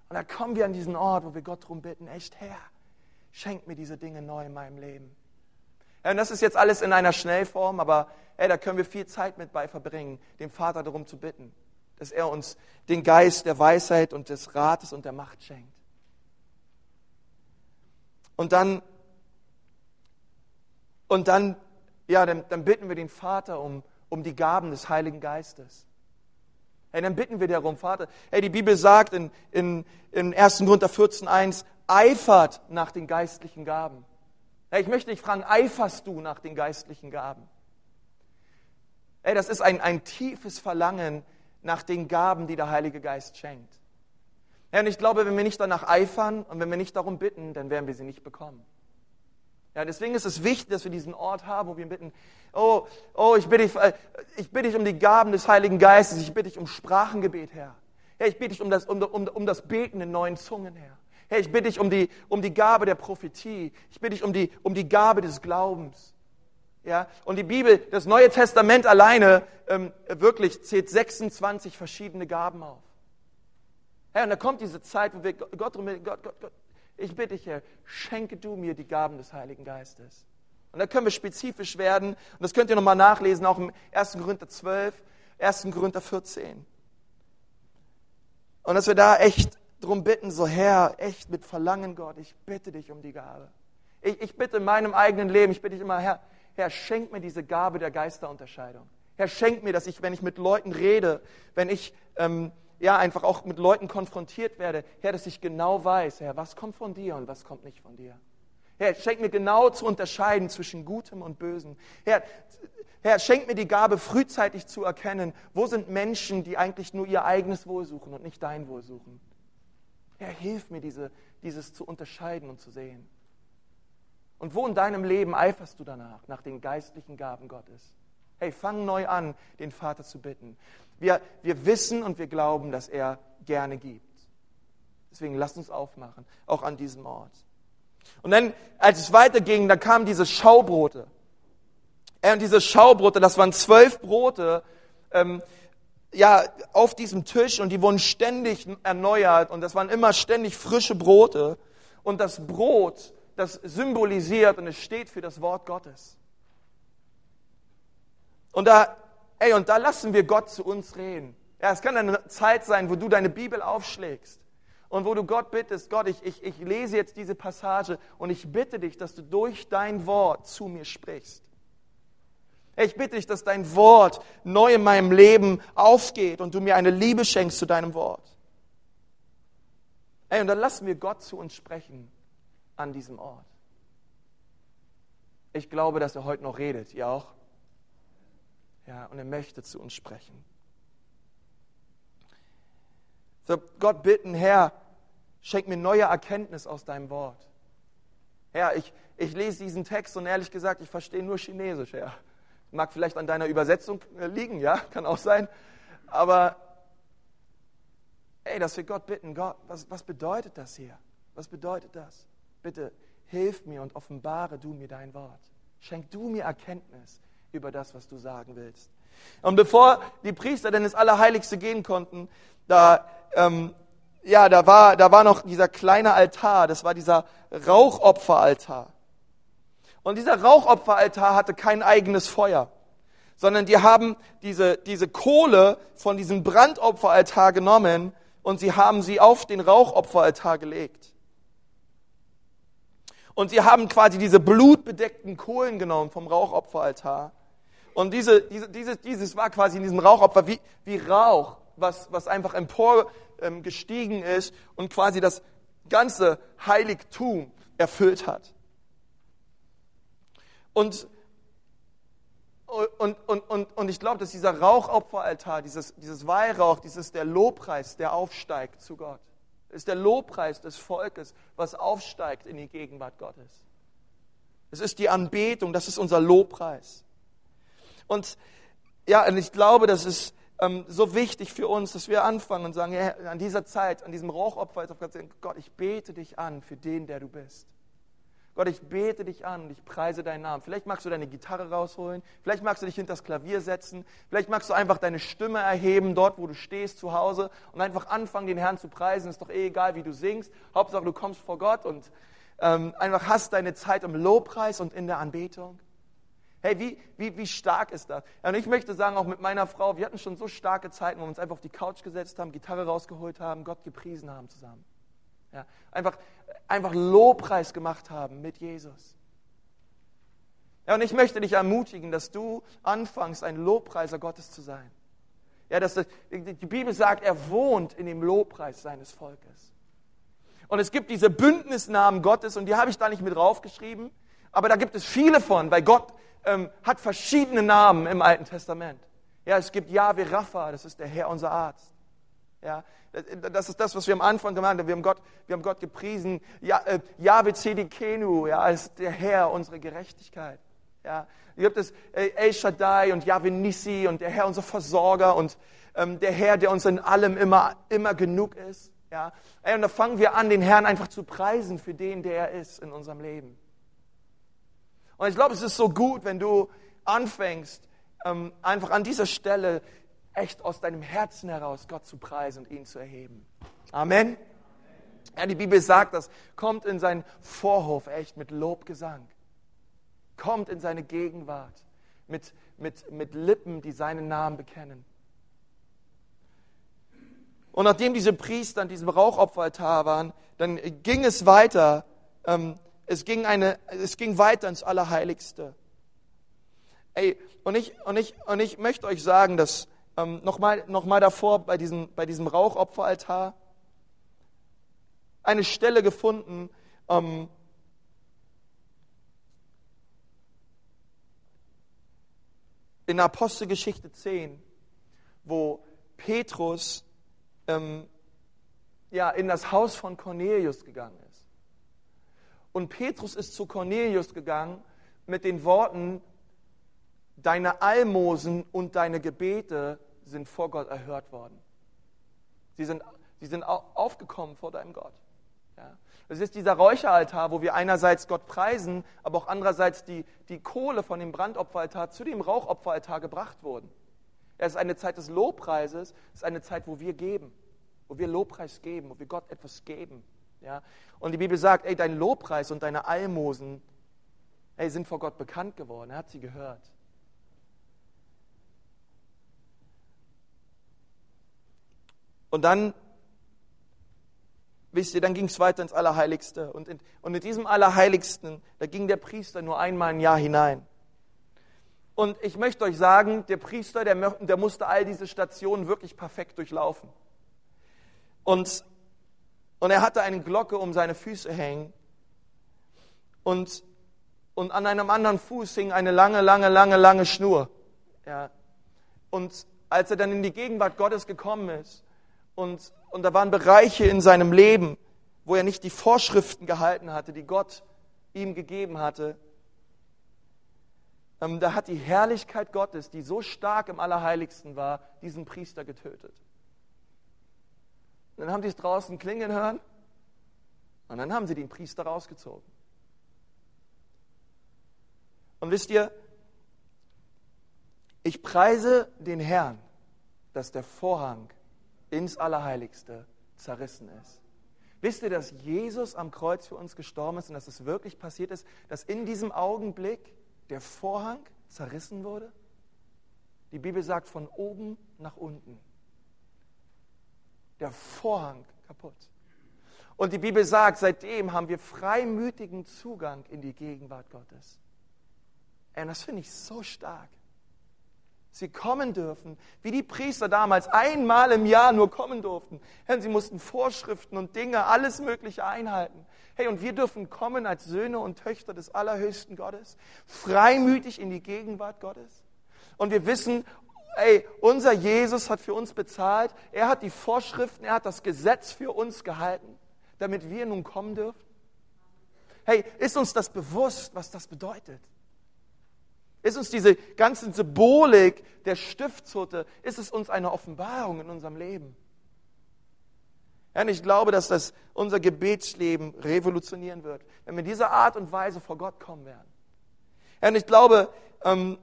Und da kommen wir an diesen Ort, wo wir Gott darum bitten, echt Herr, schenk mir diese Dinge neu in meinem Leben. Und das ist jetzt alles in einer Schnellform, aber Ey, da können wir viel Zeit mit bei verbringen, dem Vater darum zu bitten, dass er uns den Geist der Weisheit und des Rates und der Macht schenkt. Und dann, und dann, ja, dann, dann bitten wir den Vater um, um die Gaben des Heiligen Geistes. Hey, dann bitten wir darum, Vater. Hey, die Bibel sagt in, in, in 1. Korinther 14,1, eifert nach den geistlichen Gaben. Ich möchte dich fragen, eiferst du nach den geistlichen Gaben? Ey, das ist ein, ein tiefes Verlangen nach den Gaben, die der Heilige Geist schenkt. Ja, und ich glaube, wenn wir nicht danach eifern und wenn wir nicht darum bitten, dann werden wir sie nicht bekommen. Ja, deswegen ist es wichtig, dass wir diesen Ort haben, wo wir bitten, oh, oh, ich bitte dich, äh, ich bitte dich um die Gaben des Heiligen Geistes, ich bitte dich um Sprachengebet, Herr. Herr, ich bitte dich um das, um, um, um das Beten in neuen Zungen, Herr. Herr, ich bitte dich um die, um die Gabe der Prophetie. Ich bitte dich um die, um die Gabe des Glaubens. Ja, und die Bibel, das Neue Testament alleine, ähm, wirklich zählt 26 verschiedene Gaben auf. Herr, und da kommt diese Zeit, wo wir Gott, Gott, Gott, Gott, ich bitte dich, Herr, schenke du mir die Gaben des Heiligen Geistes. Und da können wir spezifisch werden. Und das könnt ihr nochmal nachlesen, auch im 1. Korinther 12, 1. Korinther 14. Und dass wir da echt drum bitten, so Herr, echt mit Verlangen, Gott, ich bitte dich um die Gabe. Ich, ich bitte in meinem eigenen Leben, ich bitte dich immer, Herr, Herr, schenk mir diese Gabe der Geisterunterscheidung. Herr, schenk mir, dass ich, wenn ich mit Leuten rede, wenn ich ähm, ja einfach auch mit Leuten konfrontiert werde, Herr, dass ich genau weiß, Herr, was kommt von dir und was kommt nicht von dir. Herr, schenk mir genau zu unterscheiden zwischen Gutem und Bösem. Herr, Herr, schenk mir die Gabe, frühzeitig zu erkennen, wo sind Menschen, die eigentlich nur ihr eigenes Wohl suchen und nicht dein Wohl suchen. Herr, hilf mir, diese, dieses zu unterscheiden und zu sehen. Und wo in deinem Leben eiferst du danach, nach den geistlichen Gaben Gottes? Hey, fang neu an, den Vater zu bitten. Wir, wir wissen und wir glauben, dass er gerne gibt. Deswegen lasst uns aufmachen, auch an diesem Ort. Und dann, als es weiterging, da kamen diese Schaubrote. Und diese Schaubrote, das waren zwölf Brote, ähm, ja, auf diesem Tisch und die wurden ständig erneuert und das waren immer ständig frische Brote. Und das Brot, das symbolisiert und es steht für das Wort Gottes. Und da, ey, und da lassen wir Gott zu uns reden. Ja, es kann eine Zeit sein, wo du deine Bibel aufschlägst und wo du Gott bittest, Gott, ich, ich, ich lese jetzt diese Passage und ich bitte dich, dass du durch dein Wort zu mir sprichst. Ich bitte dich, dass dein Wort neu in meinem Leben aufgeht und du mir eine Liebe schenkst zu deinem Wort. Ey, und dann lassen wir Gott zu uns sprechen an diesem Ort. Ich glaube, dass er heute noch redet. Ihr auch? Ja, und er möchte zu uns sprechen. So, Gott bitten, Herr, schenk mir neue Erkenntnis aus deinem Wort. Herr, ich, ich lese diesen Text und ehrlich gesagt, ich verstehe nur Chinesisch, Herr. Mag vielleicht an deiner Übersetzung äh, liegen, ja, kann auch sein. Aber, ey, dass wir Gott bitten, Gott, was, was bedeutet das hier? Was bedeutet das? Bitte, hilf mir und offenbare du mir dein Wort. Schenk du mir Erkenntnis über das, was du sagen willst. Und bevor die Priester denn ins Allerheiligste gehen konnten, da, ähm, ja, da war, da war noch dieser kleine Altar, das war dieser Rauchopferaltar. Und dieser Rauchopferaltar hatte kein eigenes Feuer, sondern die haben diese, diese Kohle von diesem Brandopferaltar genommen und sie haben sie auf den Rauchopferaltar gelegt. Und sie haben quasi diese blutbedeckten Kohlen genommen vom Rauchopferaltar. Und diese, diese, dieses, dieses war quasi in diesem Rauchopfer wie, wie Rauch, was, was einfach emporgestiegen ähm, ist und quasi das ganze Heiligtum erfüllt hat. Und, und, und, und, und ich glaube, dass dieser Rauchopferaltar, dieses, dieses Weihrauch, dieses der Lobpreis, der aufsteigt zu Gott, ist der Lobpreis des Volkes, was aufsteigt in die Gegenwart Gottes. Es ist die Anbetung, das ist unser Lobpreis. Und ja, und ich glaube, das ist ähm, so wichtig für uns, dass wir anfangen und sagen, ja, an dieser Zeit, an diesem Rauchopfer, Gott, ich bete dich an für den, der du bist. Gott, ich bete dich an und ich preise deinen Namen. Vielleicht magst du deine Gitarre rausholen, vielleicht magst du dich hinter das Klavier setzen, vielleicht magst du einfach deine Stimme erheben, dort, wo du stehst, zu Hause, und einfach anfangen, den Herrn zu preisen. Ist doch eh egal, wie du singst. Hauptsache, du kommst vor Gott und ähm, einfach hast deine Zeit im Lobpreis und in der Anbetung. Hey, wie, wie, wie stark ist das? Und ich möchte sagen, auch mit meiner Frau, wir hatten schon so starke Zeiten, wo wir uns einfach auf die Couch gesetzt haben, Gitarre rausgeholt haben, Gott gepriesen haben zusammen. Ja, einfach, einfach Lobpreis gemacht haben mit Jesus. Ja, und ich möchte dich ermutigen, dass du anfängst, ein Lobpreiser Gottes zu sein. Ja, dass die Bibel sagt, er wohnt in dem Lobpreis seines Volkes. Und es gibt diese Bündnisnamen Gottes und die habe ich da nicht mit draufgeschrieben, aber da gibt es viele von, weil Gott ähm, hat verschiedene Namen im Alten Testament. Ja, es gibt Yahweh Rapha, das ist der Herr, unser Arzt. Ja, das ist das, was wir am Anfang gemacht haben. Wir haben Gott, wir haben Gott gepriesen. Ja, äh, Yahweh Tzedikenu, ja, als der Herr, unsere Gerechtigkeit. Ja, hier gibt es äh, El Shaddai und Yahweh Nissi und der Herr, unser Versorger und ähm, der Herr, der uns in allem immer, immer genug ist. Ja, Ey, und da fangen wir an, den Herrn einfach zu preisen für den, der er ist in unserem Leben. Und ich glaube, es ist so gut, wenn du anfängst, ähm, einfach an dieser Stelle echt aus deinem Herzen heraus Gott zu preisen und ihn zu erheben. Amen. Ja, die Bibel sagt das. Kommt in seinen Vorhof echt mit Lobgesang. Kommt in seine Gegenwart mit, mit, mit Lippen, die seinen Namen bekennen. Und nachdem diese Priester an diesem Rauchopferaltar waren, dann ging es weiter. Ähm, es, ging eine, es ging weiter ins Allerheiligste. Ey, und ich, und ich, und ich möchte euch sagen, dass ähm, nochmal noch mal davor bei diesem, bei diesem Rauchopferaltar eine Stelle gefunden, ähm, in Apostelgeschichte 10, wo Petrus ähm, ja, in das Haus von Cornelius gegangen ist. Und Petrus ist zu Cornelius gegangen mit den Worten, deine Almosen und deine Gebete sind vor Gott erhört worden. Sie sind, sie sind aufgekommen vor deinem Gott. Ja. Das ist dieser Räucheraltar, wo wir einerseits Gott preisen, aber auch andererseits die, die Kohle von dem Brandopferaltar zu dem Rauchopferaltar gebracht wurden. Es ist eine Zeit des Lobpreises, es ist eine Zeit, wo wir geben, wo wir Lobpreis geben, wo wir Gott etwas geben. Ja? Und die Bibel sagt, ey, dein Lobpreis und deine Almosen ey, sind vor Gott bekannt geworden. Er hat sie gehört. Und dann wisst ihr, dann ging es weiter ins Allerheiligste. Und in, und in diesem Allerheiligsten, da ging der Priester nur einmal im Jahr hinein. Und ich möchte euch sagen, der Priester, der, der musste all diese Stationen wirklich perfekt durchlaufen. Und, und er hatte eine Glocke um seine Füße hängen. Und, und an einem anderen Fuß hing eine lange, lange, lange, lange Schnur. Ja. Und als er dann in die Gegenwart Gottes gekommen ist, und, und da waren Bereiche in seinem Leben, wo er nicht die Vorschriften gehalten hatte, die Gott ihm gegeben hatte. Ähm, da hat die Herrlichkeit Gottes, die so stark im Allerheiligsten war, diesen Priester getötet. Und dann haben sie es draußen klingen hören und dann haben sie den Priester rausgezogen. Und wisst ihr, ich preise den Herrn, dass der Vorhang ins Allerheiligste zerrissen ist. Wisst ihr, dass Jesus am Kreuz für uns gestorben ist und dass es wirklich passiert ist, dass in diesem Augenblick der Vorhang zerrissen wurde? Die Bibel sagt von oben nach unten. Der Vorhang kaputt. Und die Bibel sagt, seitdem haben wir freimütigen Zugang in die Gegenwart Gottes. Und das finde ich so stark sie kommen dürfen, wie die Priester damals einmal im Jahr nur kommen durften. Herr, sie mussten Vorschriften und Dinge, alles Mögliche einhalten. Hey, und wir dürfen kommen als Söhne und Töchter des allerhöchsten Gottes, freimütig in die Gegenwart Gottes. Und wir wissen, ey, unser Jesus hat für uns bezahlt, er hat die Vorschriften, er hat das Gesetz für uns gehalten, damit wir nun kommen dürfen. Hey, ist uns das bewusst, was das bedeutet? Ist uns diese ganze Symbolik der Stiftshütte, ist es uns eine Offenbarung in unserem Leben? Ja, und ich glaube, dass das unser Gebetsleben revolutionieren wird, wenn wir in dieser Art und Weise vor Gott kommen werden. Ja, ich glaube, ähm,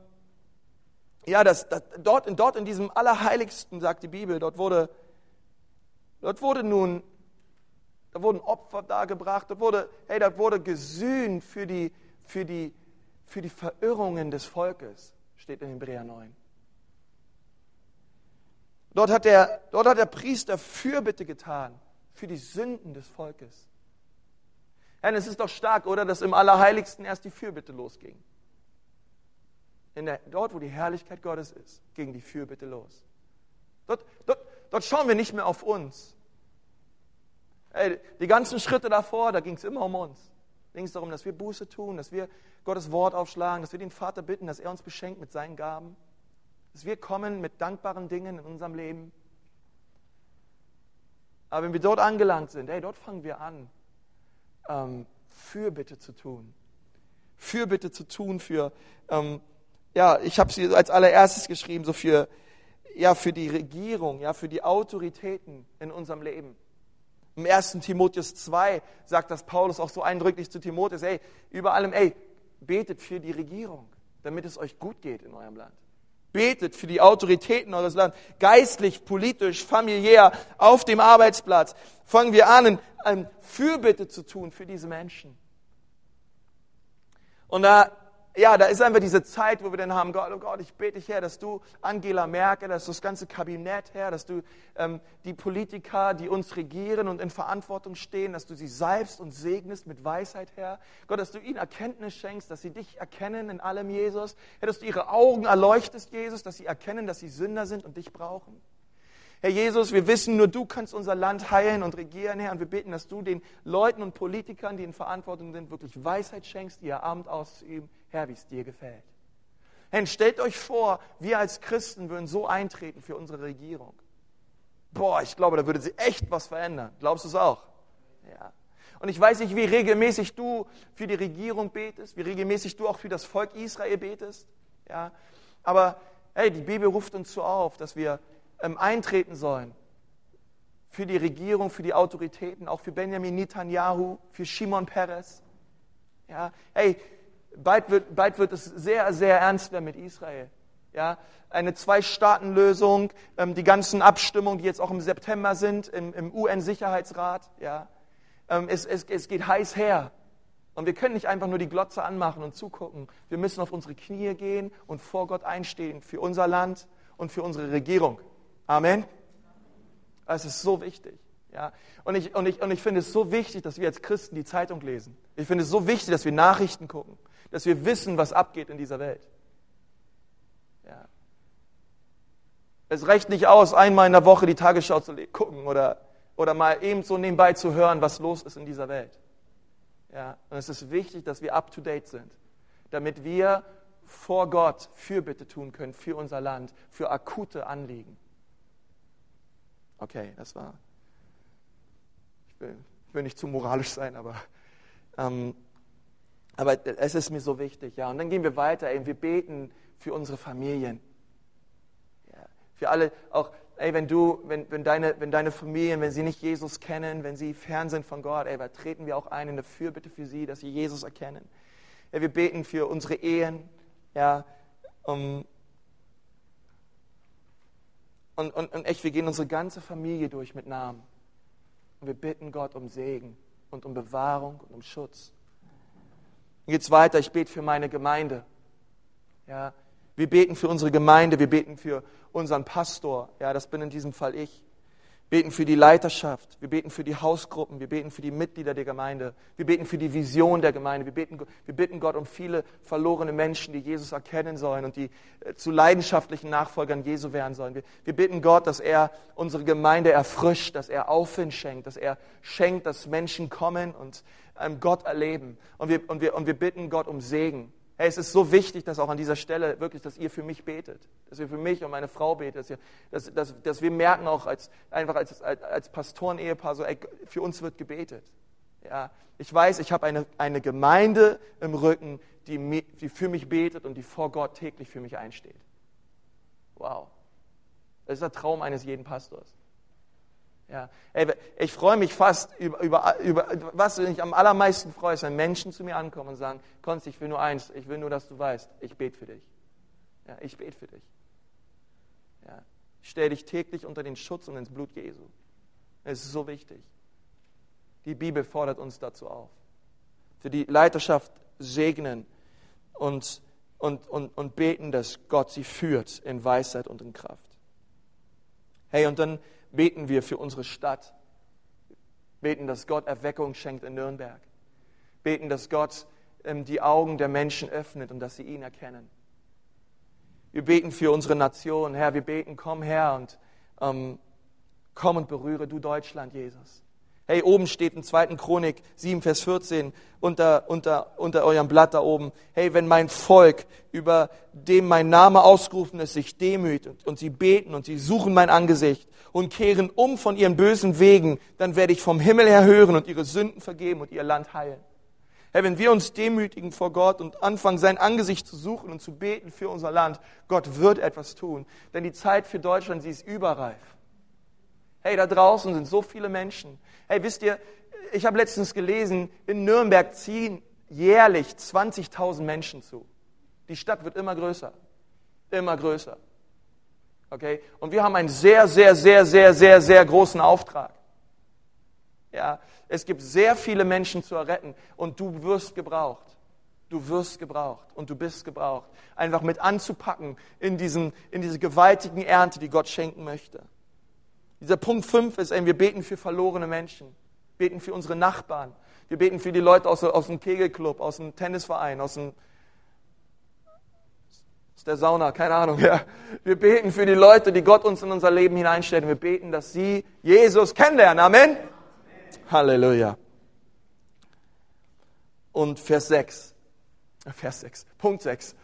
ja, dass, dass dort, dort in diesem Allerheiligsten, sagt die Bibel, dort wurde, dort wurde nun, da wurden Opfer dargebracht, dort wurde, hey, da wurde gesühnt für die, für die, für die Verirrungen des Volkes, steht in Hebräer 9. Dort hat, der, dort hat der Priester Fürbitte getan für die Sünden des Volkes. Herr, es ist doch stark, oder, dass im Allerheiligsten erst die Fürbitte losging. Der, dort, wo die Herrlichkeit Gottes ist, ging die Fürbitte los. Dort, dort, dort schauen wir nicht mehr auf uns. Hey, die ganzen Schritte davor, da ging es immer um uns ging es darum, dass wir Buße tun, dass wir Gottes Wort aufschlagen, dass wir den Vater bitten, dass er uns beschenkt mit seinen Gaben, dass wir kommen mit dankbaren Dingen in unserem Leben. Aber wenn wir dort angelangt sind, hey, dort fangen wir an, ähm, Fürbitte zu tun. Fürbitte zu tun für, ähm, ja, ich habe sie als allererstes geschrieben, so für, ja, für die Regierung, ja, für die Autoritäten in unserem Leben. Im 1. Timotheus 2 sagt das Paulus auch so eindrücklich zu Timotheus, ey, über allem, ey, betet für die Regierung, damit es euch gut geht in eurem Land. Betet für die Autoritäten eures Landes, geistlich, politisch, familiär, auf dem Arbeitsplatz. Fangen wir an, ein Fürbitte zu tun für diese Menschen. Und da ja, da ist einfach diese Zeit, wo wir dann haben, Gott, oh Gott, ich bete dich her, dass du Angela Merkel, dass du das ganze Kabinett her, dass du ähm, die Politiker, die uns regieren und in Verantwortung stehen, dass du sie salbst und segnest mit Weisheit her. Gott, dass du ihnen Erkenntnis schenkst, dass sie dich erkennen in allem, Jesus. Herr, dass du ihre Augen erleuchtest, Jesus, dass sie erkennen, dass sie Sünder sind und dich brauchen. Herr Jesus, wir wissen, nur du kannst unser Land heilen und regieren, Herr. Und wir beten, dass du den Leuten und Politikern, die in Verantwortung sind, wirklich Weisheit schenkst, ihr Amt auszuüben, Herr, wie es dir gefällt. Herr, stellt euch vor, wir als Christen würden so eintreten für unsere Regierung. Boah, ich glaube, da würde sie echt was verändern. Glaubst du es auch? Ja. Und ich weiß nicht, wie regelmäßig du für die Regierung betest, wie regelmäßig du auch für das Volk Israel betest. Ja. Aber hey, die Bibel ruft uns so auf, dass wir ähm, eintreten sollen. Für die Regierung, für die Autoritäten, auch für Benjamin Netanyahu, für Shimon Peres. Ja, hey, bald wird, bald wird es sehr, sehr ernst werden mit Israel. Ja, eine Zwei-Staaten-Lösung, ähm, die ganzen Abstimmungen, die jetzt auch im September sind, im, im UN-Sicherheitsrat. Ja, ähm, es, es, es geht heiß her. Und wir können nicht einfach nur die Glotze anmachen und zugucken. Wir müssen auf unsere Knie gehen und vor Gott einstehen für unser Land und für unsere Regierung. Amen. Es ist so wichtig. Ja? Und, ich, und, ich, und ich finde es so wichtig, dass wir als Christen die Zeitung lesen. Ich finde es so wichtig, dass wir Nachrichten gucken, dass wir wissen, was abgeht in dieser Welt. Ja. Es reicht nicht aus, einmal in der Woche die Tagesschau zu gucken oder, oder mal eben so nebenbei zu hören, was los ist in dieser Welt. Ja. Und es ist wichtig, dass wir up-to-date sind, damit wir vor Gott Fürbitte tun können für unser Land, für akute Anliegen. Okay, das war. Ich will, ich will nicht zu moralisch sein, aber, ähm, aber es ist mir so wichtig. Ja. Und dann gehen wir weiter. Ey, wir beten für unsere Familien. Ja. Für alle, auch, ey, wenn du, wenn, wenn, deine, wenn deine Familien, wenn sie nicht Jesus kennen, wenn sie fern sind von Gott, ey, treten wir auch ein in eine Fürbitte für sie, dass sie Jesus erkennen. Ja, wir beten für unsere Ehen, ja, um, und, und, und echt, wir gehen unsere ganze Familie durch mit Namen. Und wir bitten Gott um Segen und um Bewahrung und um Schutz. Dann geht es weiter, ich bete für meine Gemeinde. Ja, wir beten für unsere Gemeinde, wir beten für unseren Pastor. Ja, das bin in diesem Fall ich beten für die Leiterschaft, wir beten für die Hausgruppen, wir beten für die Mitglieder der Gemeinde, wir beten für die Vision der Gemeinde, wir beten, wir bitten Gott um viele verlorene Menschen, die Jesus erkennen sollen und die äh, zu leidenschaftlichen Nachfolgern Jesu werden sollen. Wir, wir bitten Gott, dass er unsere Gemeinde erfrischt, dass er Aufwind schenkt, dass er schenkt, dass Menschen kommen und ähm, Gott erleben. Und wir, und, wir, und wir bitten Gott um Segen. Hey, es ist so wichtig, dass auch an dieser Stelle wirklich, dass ihr für mich betet, dass ihr für mich und meine Frau betet, dass, ihr, dass, dass, dass wir merken auch als, einfach als, als, als Pastoren-Ehepaar so, ey, für uns wird gebetet. Ja, ich weiß, ich habe eine, eine Gemeinde im Rücken, die, die für mich betet und die vor Gott täglich für mich einsteht. Wow. Das ist der Traum eines jeden Pastors. Ja, ich freue mich fast über, über, über, was ich am allermeisten freue, ist, wenn Menschen zu mir ankommen und sagen, Konst, ich will nur eins, ich will nur, dass du weißt, ich bete für dich. Ja, ich bete für dich. Ja, ich stelle dich täglich unter den Schutz und ins Blut Jesu. Es ist so wichtig. Die Bibel fordert uns dazu auf. Für die Leiterschaft segnen und, und, und, und beten, dass Gott sie führt in Weisheit und in Kraft. Hey, und dann beten wir für unsere Stadt. Beten, dass Gott Erweckung schenkt in Nürnberg. Beten, dass Gott ähm, die Augen der Menschen öffnet und dass sie ihn erkennen. Wir beten für unsere Nation. Herr, wir beten, komm her und ähm, komm und berühre du Deutschland, Jesus. Hey, oben steht in 2. Chronik 7, Vers 14 unter, unter, unter eurem Blatt da oben. Hey, wenn mein Volk, über dem mein Name ausgerufen ist, sich demütigt und, und sie beten und sie suchen mein Angesicht und kehren um von ihren bösen Wegen, dann werde ich vom Himmel her hören und ihre Sünden vergeben und ihr Land heilen. Hey, wenn wir uns demütigen vor Gott und anfangen, sein Angesicht zu suchen und zu beten für unser Land, Gott wird etwas tun. Denn die Zeit für Deutschland, sie ist überreif. Hey, da draußen sind so viele Menschen. Hey, wisst ihr, ich habe letztens gelesen, in Nürnberg ziehen jährlich 20.000 Menschen zu. Die Stadt wird immer größer, immer größer. Okay? Und wir haben einen sehr, sehr, sehr, sehr, sehr, sehr großen Auftrag. Ja, es gibt sehr viele Menschen zu erretten und du wirst gebraucht. Du wirst gebraucht und du bist gebraucht. Einfach mit anzupacken in, diesen, in diese gewaltigen Ernte, die Gott schenken möchte. Dieser Punkt 5 ist, ey, wir beten für verlorene Menschen, beten für unsere Nachbarn, wir beten für die Leute aus, aus dem Kegelclub, aus dem Tennisverein, aus, dem, aus der Sauna, keine Ahnung. Ja. Wir beten für die Leute, die Gott uns in unser Leben hineinstellt. Wir beten, dass sie Jesus kennenlernen. Amen. Amen. Halleluja. Und Vers 6. Äh, Vers 6. Punkt 6.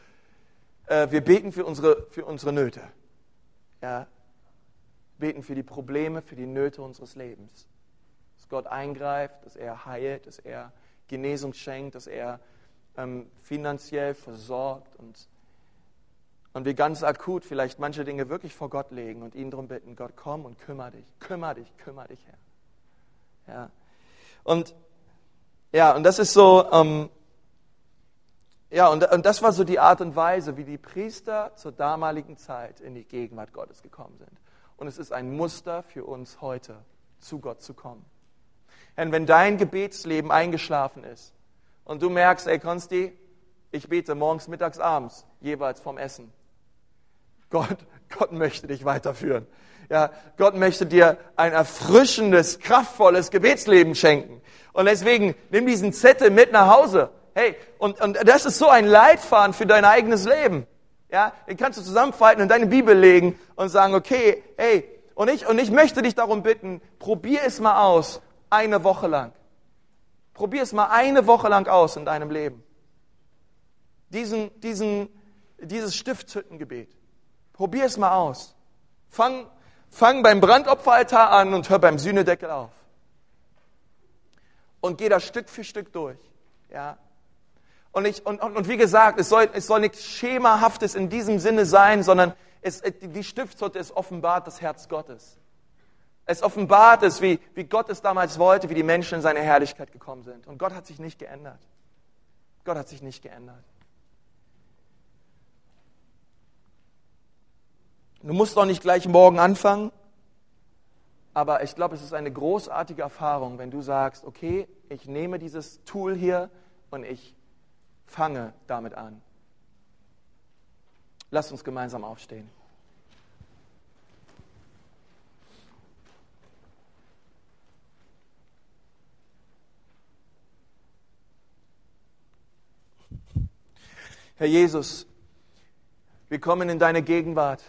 Äh, wir beten für unsere, für unsere Nöte. Ja. Beten für die Probleme, für die Nöte unseres Lebens. Gott eingreift, dass er heilt, dass er Genesung schenkt, dass er ähm, finanziell versorgt und, und wir ganz akut vielleicht manche Dinge wirklich vor Gott legen und ihn darum bitten, Gott komm und kümmere dich, kümmere dich, kümmere dich, Herr. Ja. Und ja, und das ist so, ähm, ja, und, und das war so die Art und Weise, wie die Priester zur damaligen Zeit in die Gegenwart Gottes gekommen sind. Und es ist ein Muster für uns heute, zu Gott zu kommen. Herr, wenn dein Gebetsleben eingeschlafen ist und du merkst, ey Konsti, ich bete morgens, mittags, abends, jeweils vom Essen. Gott, Gott möchte dich weiterführen. Ja, Gott möchte dir ein erfrischendes, kraftvolles Gebetsleben schenken. Und deswegen nimm diesen Zettel mit nach Hause. Hey, und, und das ist so ein Leitfaden für dein eigenes Leben. Ja, den kannst du zusammenfalten und deine Bibel legen und sagen, okay, hey, und ich, und ich möchte dich darum bitten, probier es mal aus eine Woche lang. Probier es mal eine Woche lang aus in deinem Leben. Diesen, diesen, dieses Stiftshüttengebet. Probier es mal aus. Fang, fang beim Brandopferaltar an und hör beim Sühnedeckel auf. Und geh da Stück für Stück durch. Ja. Und, ich, und, und, und wie gesagt, es soll, es soll nichts Schemahaftes in diesem Sinne sein, sondern es, die Stiftshütte ist offenbart das Herz Gottes. Es offenbart es, wie, wie Gott es damals wollte, wie die Menschen in seine Herrlichkeit gekommen sind. Und Gott hat sich nicht geändert. Gott hat sich nicht geändert. Du musst doch nicht gleich morgen anfangen, aber ich glaube, es ist eine großartige Erfahrung, wenn du sagst, okay, ich nehme dieses Tool hier und ich fange damit an. Lass uns gemeinsam aufstehen. Herr Jesus, wir kommen in deine Gegenwart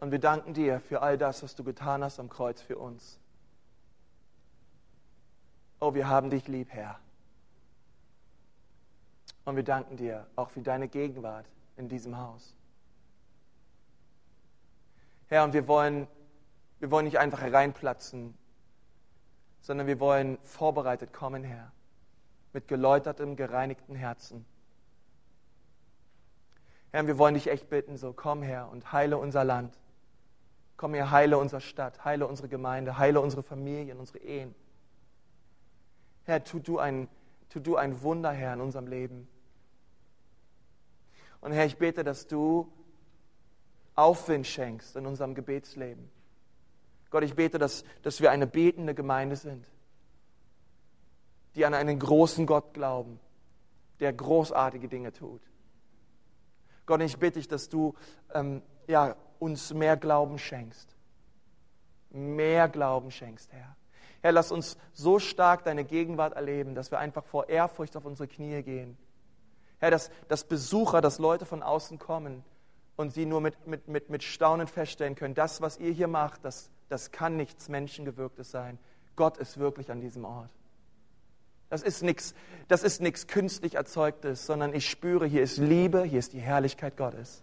und wir danken dir für all das, was du getan hast am Kreuz für uns. Oh, wir haben dich lieb, Herr. Und wir danken dir auch für deine Gegenwart in diesem Haus. Herr, und wir wollen, wir wollen nicht einfach hereinplatzen, sondern wir wollen vorbereitet kommen, Herr, mit geläutertem, gereinigten Herzen. Herr, wir wollen dich echt bitten, so komm her und heile unser Land. Komm her, heile unsere Stadt, heile unsere Gemeinde, heile unsere Familien, unsere Ehen. Herr, tu du ein, tu du ein Wunder, Herr, in unserem Leben. Und Herr, ich bete, dass du Aufwind schenkst in unserem Gebetsleben. Gott, ich bete, dass, dass wir eine betende Gemeinde sind, die an einen großen Gott glauben, der großartige Dinge tut. Gott, ich bitte dich, dass du ähm, ja, uns mehr Glauben schenkst. Mehr Glauben schenkst, Herr. Herr, lass uns so stark deine Gegenwart erleben, dass wir einfach vor Ehrfurcht auf unsere Knie gehen. Herr, dass, dass Besucher, dass Leute von außen kommen und sie nur mit, mit, mit, mit Staunen feststellen können, das, was ihr hier macht, das, das kann nichts Menschengewirktes sein. Gott ist wirklich an diesem Ort. Das ist nichts, das ist nichts künstlich erzeugtes, sondern ich spüre, hier ist Liebe, hier ist die Herrlichkeit Gottes.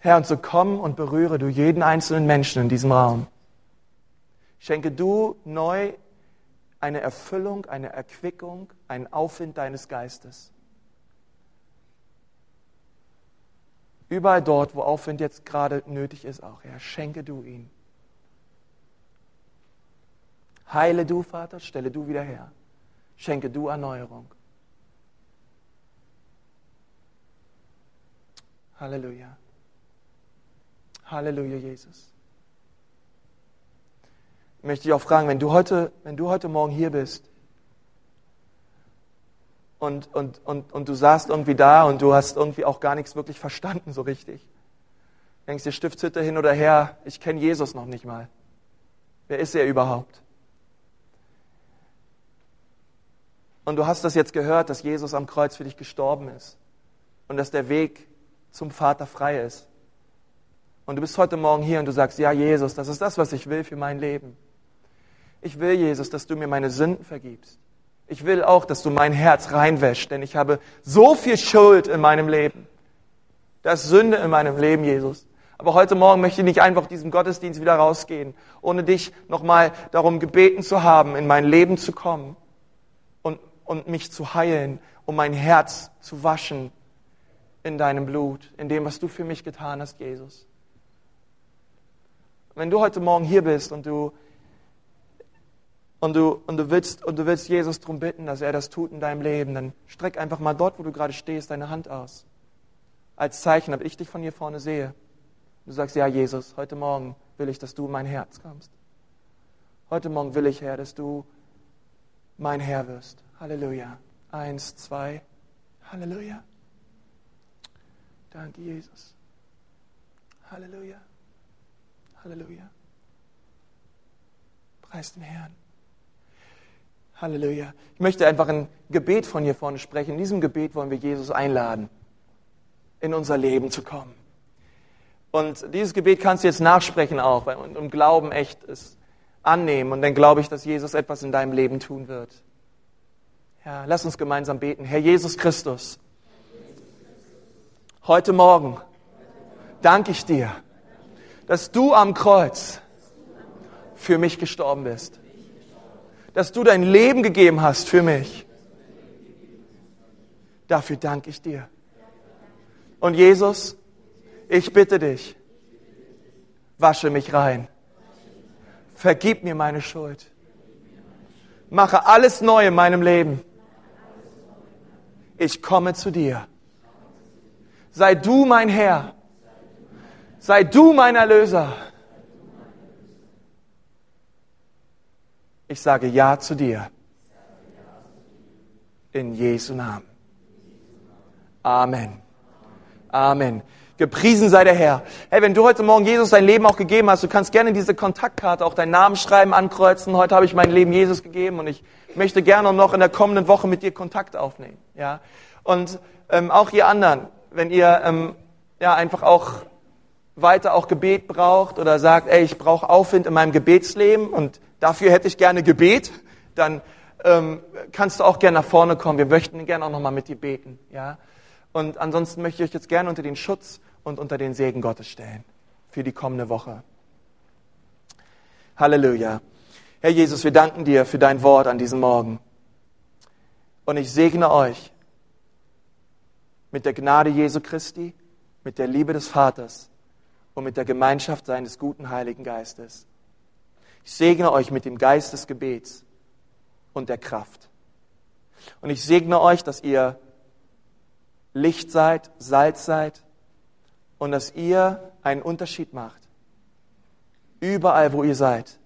Herr, und so komm und berühre du jeden einzelnen Menschen in diesem Raum. Schenke du neu eine Erfüllung, eine Erquickung, einen Aufwind deines Geistes. Überall dort, wo Aufwind jetzt gerade nötig ist, auch, Herr, schenke du ihn. Heile du, Vater, stelle du wieder her. schenke du Erneuerung. Halleluja. Halleluja, Jesus. Ich möchte dich auch fragen, wenn du heute, wenn du heute Morgen hier bist und, und, und, und du saßt irgendwie da und du hast irgendwie auch gar nichts wirklich verstanden so richtig. Denkst dir Stiftshütte hin oder her, ich kenne Jesus noch nicht mal. Wer ist er überhaupt? Und du hast das jetzt gehört, dass Jesus am Kreuz für dich gestorben ist und dass der Weg zum Vater frei ist. Und du bist heute Morgen hier und du sagst, ja Jesus, das ist das, was ich will für mein Leben. Ich will, Jesus, dass du mir meine Sünden vergibst. Ich will auch, dass du mein Herz reinwäscht, denn ich habe so viel Schuld in meinem Leben. Da ist Sünde in meinem Leben, Jesus. Aber heute Morgen möchte ich nicht einfach diesem Gottesdienst wieder rausgehen, ohne dich nochmal darum gebeten zu haben, in mein Leben zu kommen und, und mich zu heilen, um mein Herz zu waschen in deinem Blut, in dem, was du für mich getan hast, Jesus. Wenn du heute Morgen hier bist und du und du, und du, willst, und du willst Jesus darum bitten, dass er das tut in deinem Leben, dann streck einfach mal dort, wo du gerade stehst, deine Hand aus. Als Zeichen, ob ich dich von hier vorne sehe. Du sagst, ja, Jesus, heute Morgen will ich, dass du in mein Herz kommst. Heute Morgen will ich, Herr, dass du mein Herr wirst. Halleluja. Eins, zwei. Halleluja. Danke, Jesus. Halleluja. Halleluja. Preis den Herrn. Halleluja. Ich möchte einfach ein Gebet von hier vorne sprechen. In diesem Gebet wollen wir Jesus einladen, in unser Leben zu kommen. Und dieses Gebet kannst du jetzt nachsprechen auch und im Glauben echt es annehmen. Und dann glaube ich, dass Jesus etwas in deinem Leben tun wird. Ja, lass uns gemeinsam beten. Herr Jesus Christus, heute Morgen danke ich dir, dass du am Kreuz für mich gestorben bist dass du dein Leben gegeben hast für mich. Dafür danke ich dir. Und Jesus, ich bitte dich, wasche mich rein. Vergib mir meine Schuld. Mache alles neu in meinem Leben. Ich komme zu dir. Sei du mein Herr. Sei du mein Erlöser. Ich sage Ja zu dir. In Jesu Namen. Amen. Amen. Gepriesen sei der Herr. Hey, wenn du heute Morgen Jesus dein Leben auch gegeben hast, du kannst gerne diese Kontaktkarte auch deinen Namen schreiben, ankreuzen. Heute habe ich mein Leben Jesus gegeben und ich möchte gerne noch in der kommenden Woche mit dir Kontakt aufnehmen. Ja. Und ähm, auch ihr anderen, wenn ihr ähm, ja einfach auch weiter auch Gebet braucht oder sagt, ey, ich brauche Aufwind in meinem Gebetsleben und dafür hätte ich gerne Gebet, dann ähm, kannst du auch gerne nach vorne kommen. Wir möchten gerne auch nochmal mit dir beten. Ja? Und ansonsten möchte ich euch jetzt gerne unter den Schutz und unter den Segen Gottes stellen für die kommende Woche. Halleluja. Herr Jesus, wir danken dir für dein Wort an diesem Morgen. Und ich segne euch mit der Gnade Jesu Christi, mit der Liebe des Vaters und mit der Gemeinschaft seines guten Heiligen Geistes. Ich segne euch mit dem Geist des Gebets und der Kraft. Und ich segne euch, dass ihr Licht seid, Salz seid und dass ihr einen Unterschied macht. Überall, wo ihr seid,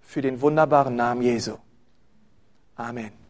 für den wunderbaren Namen Jesu. Amen.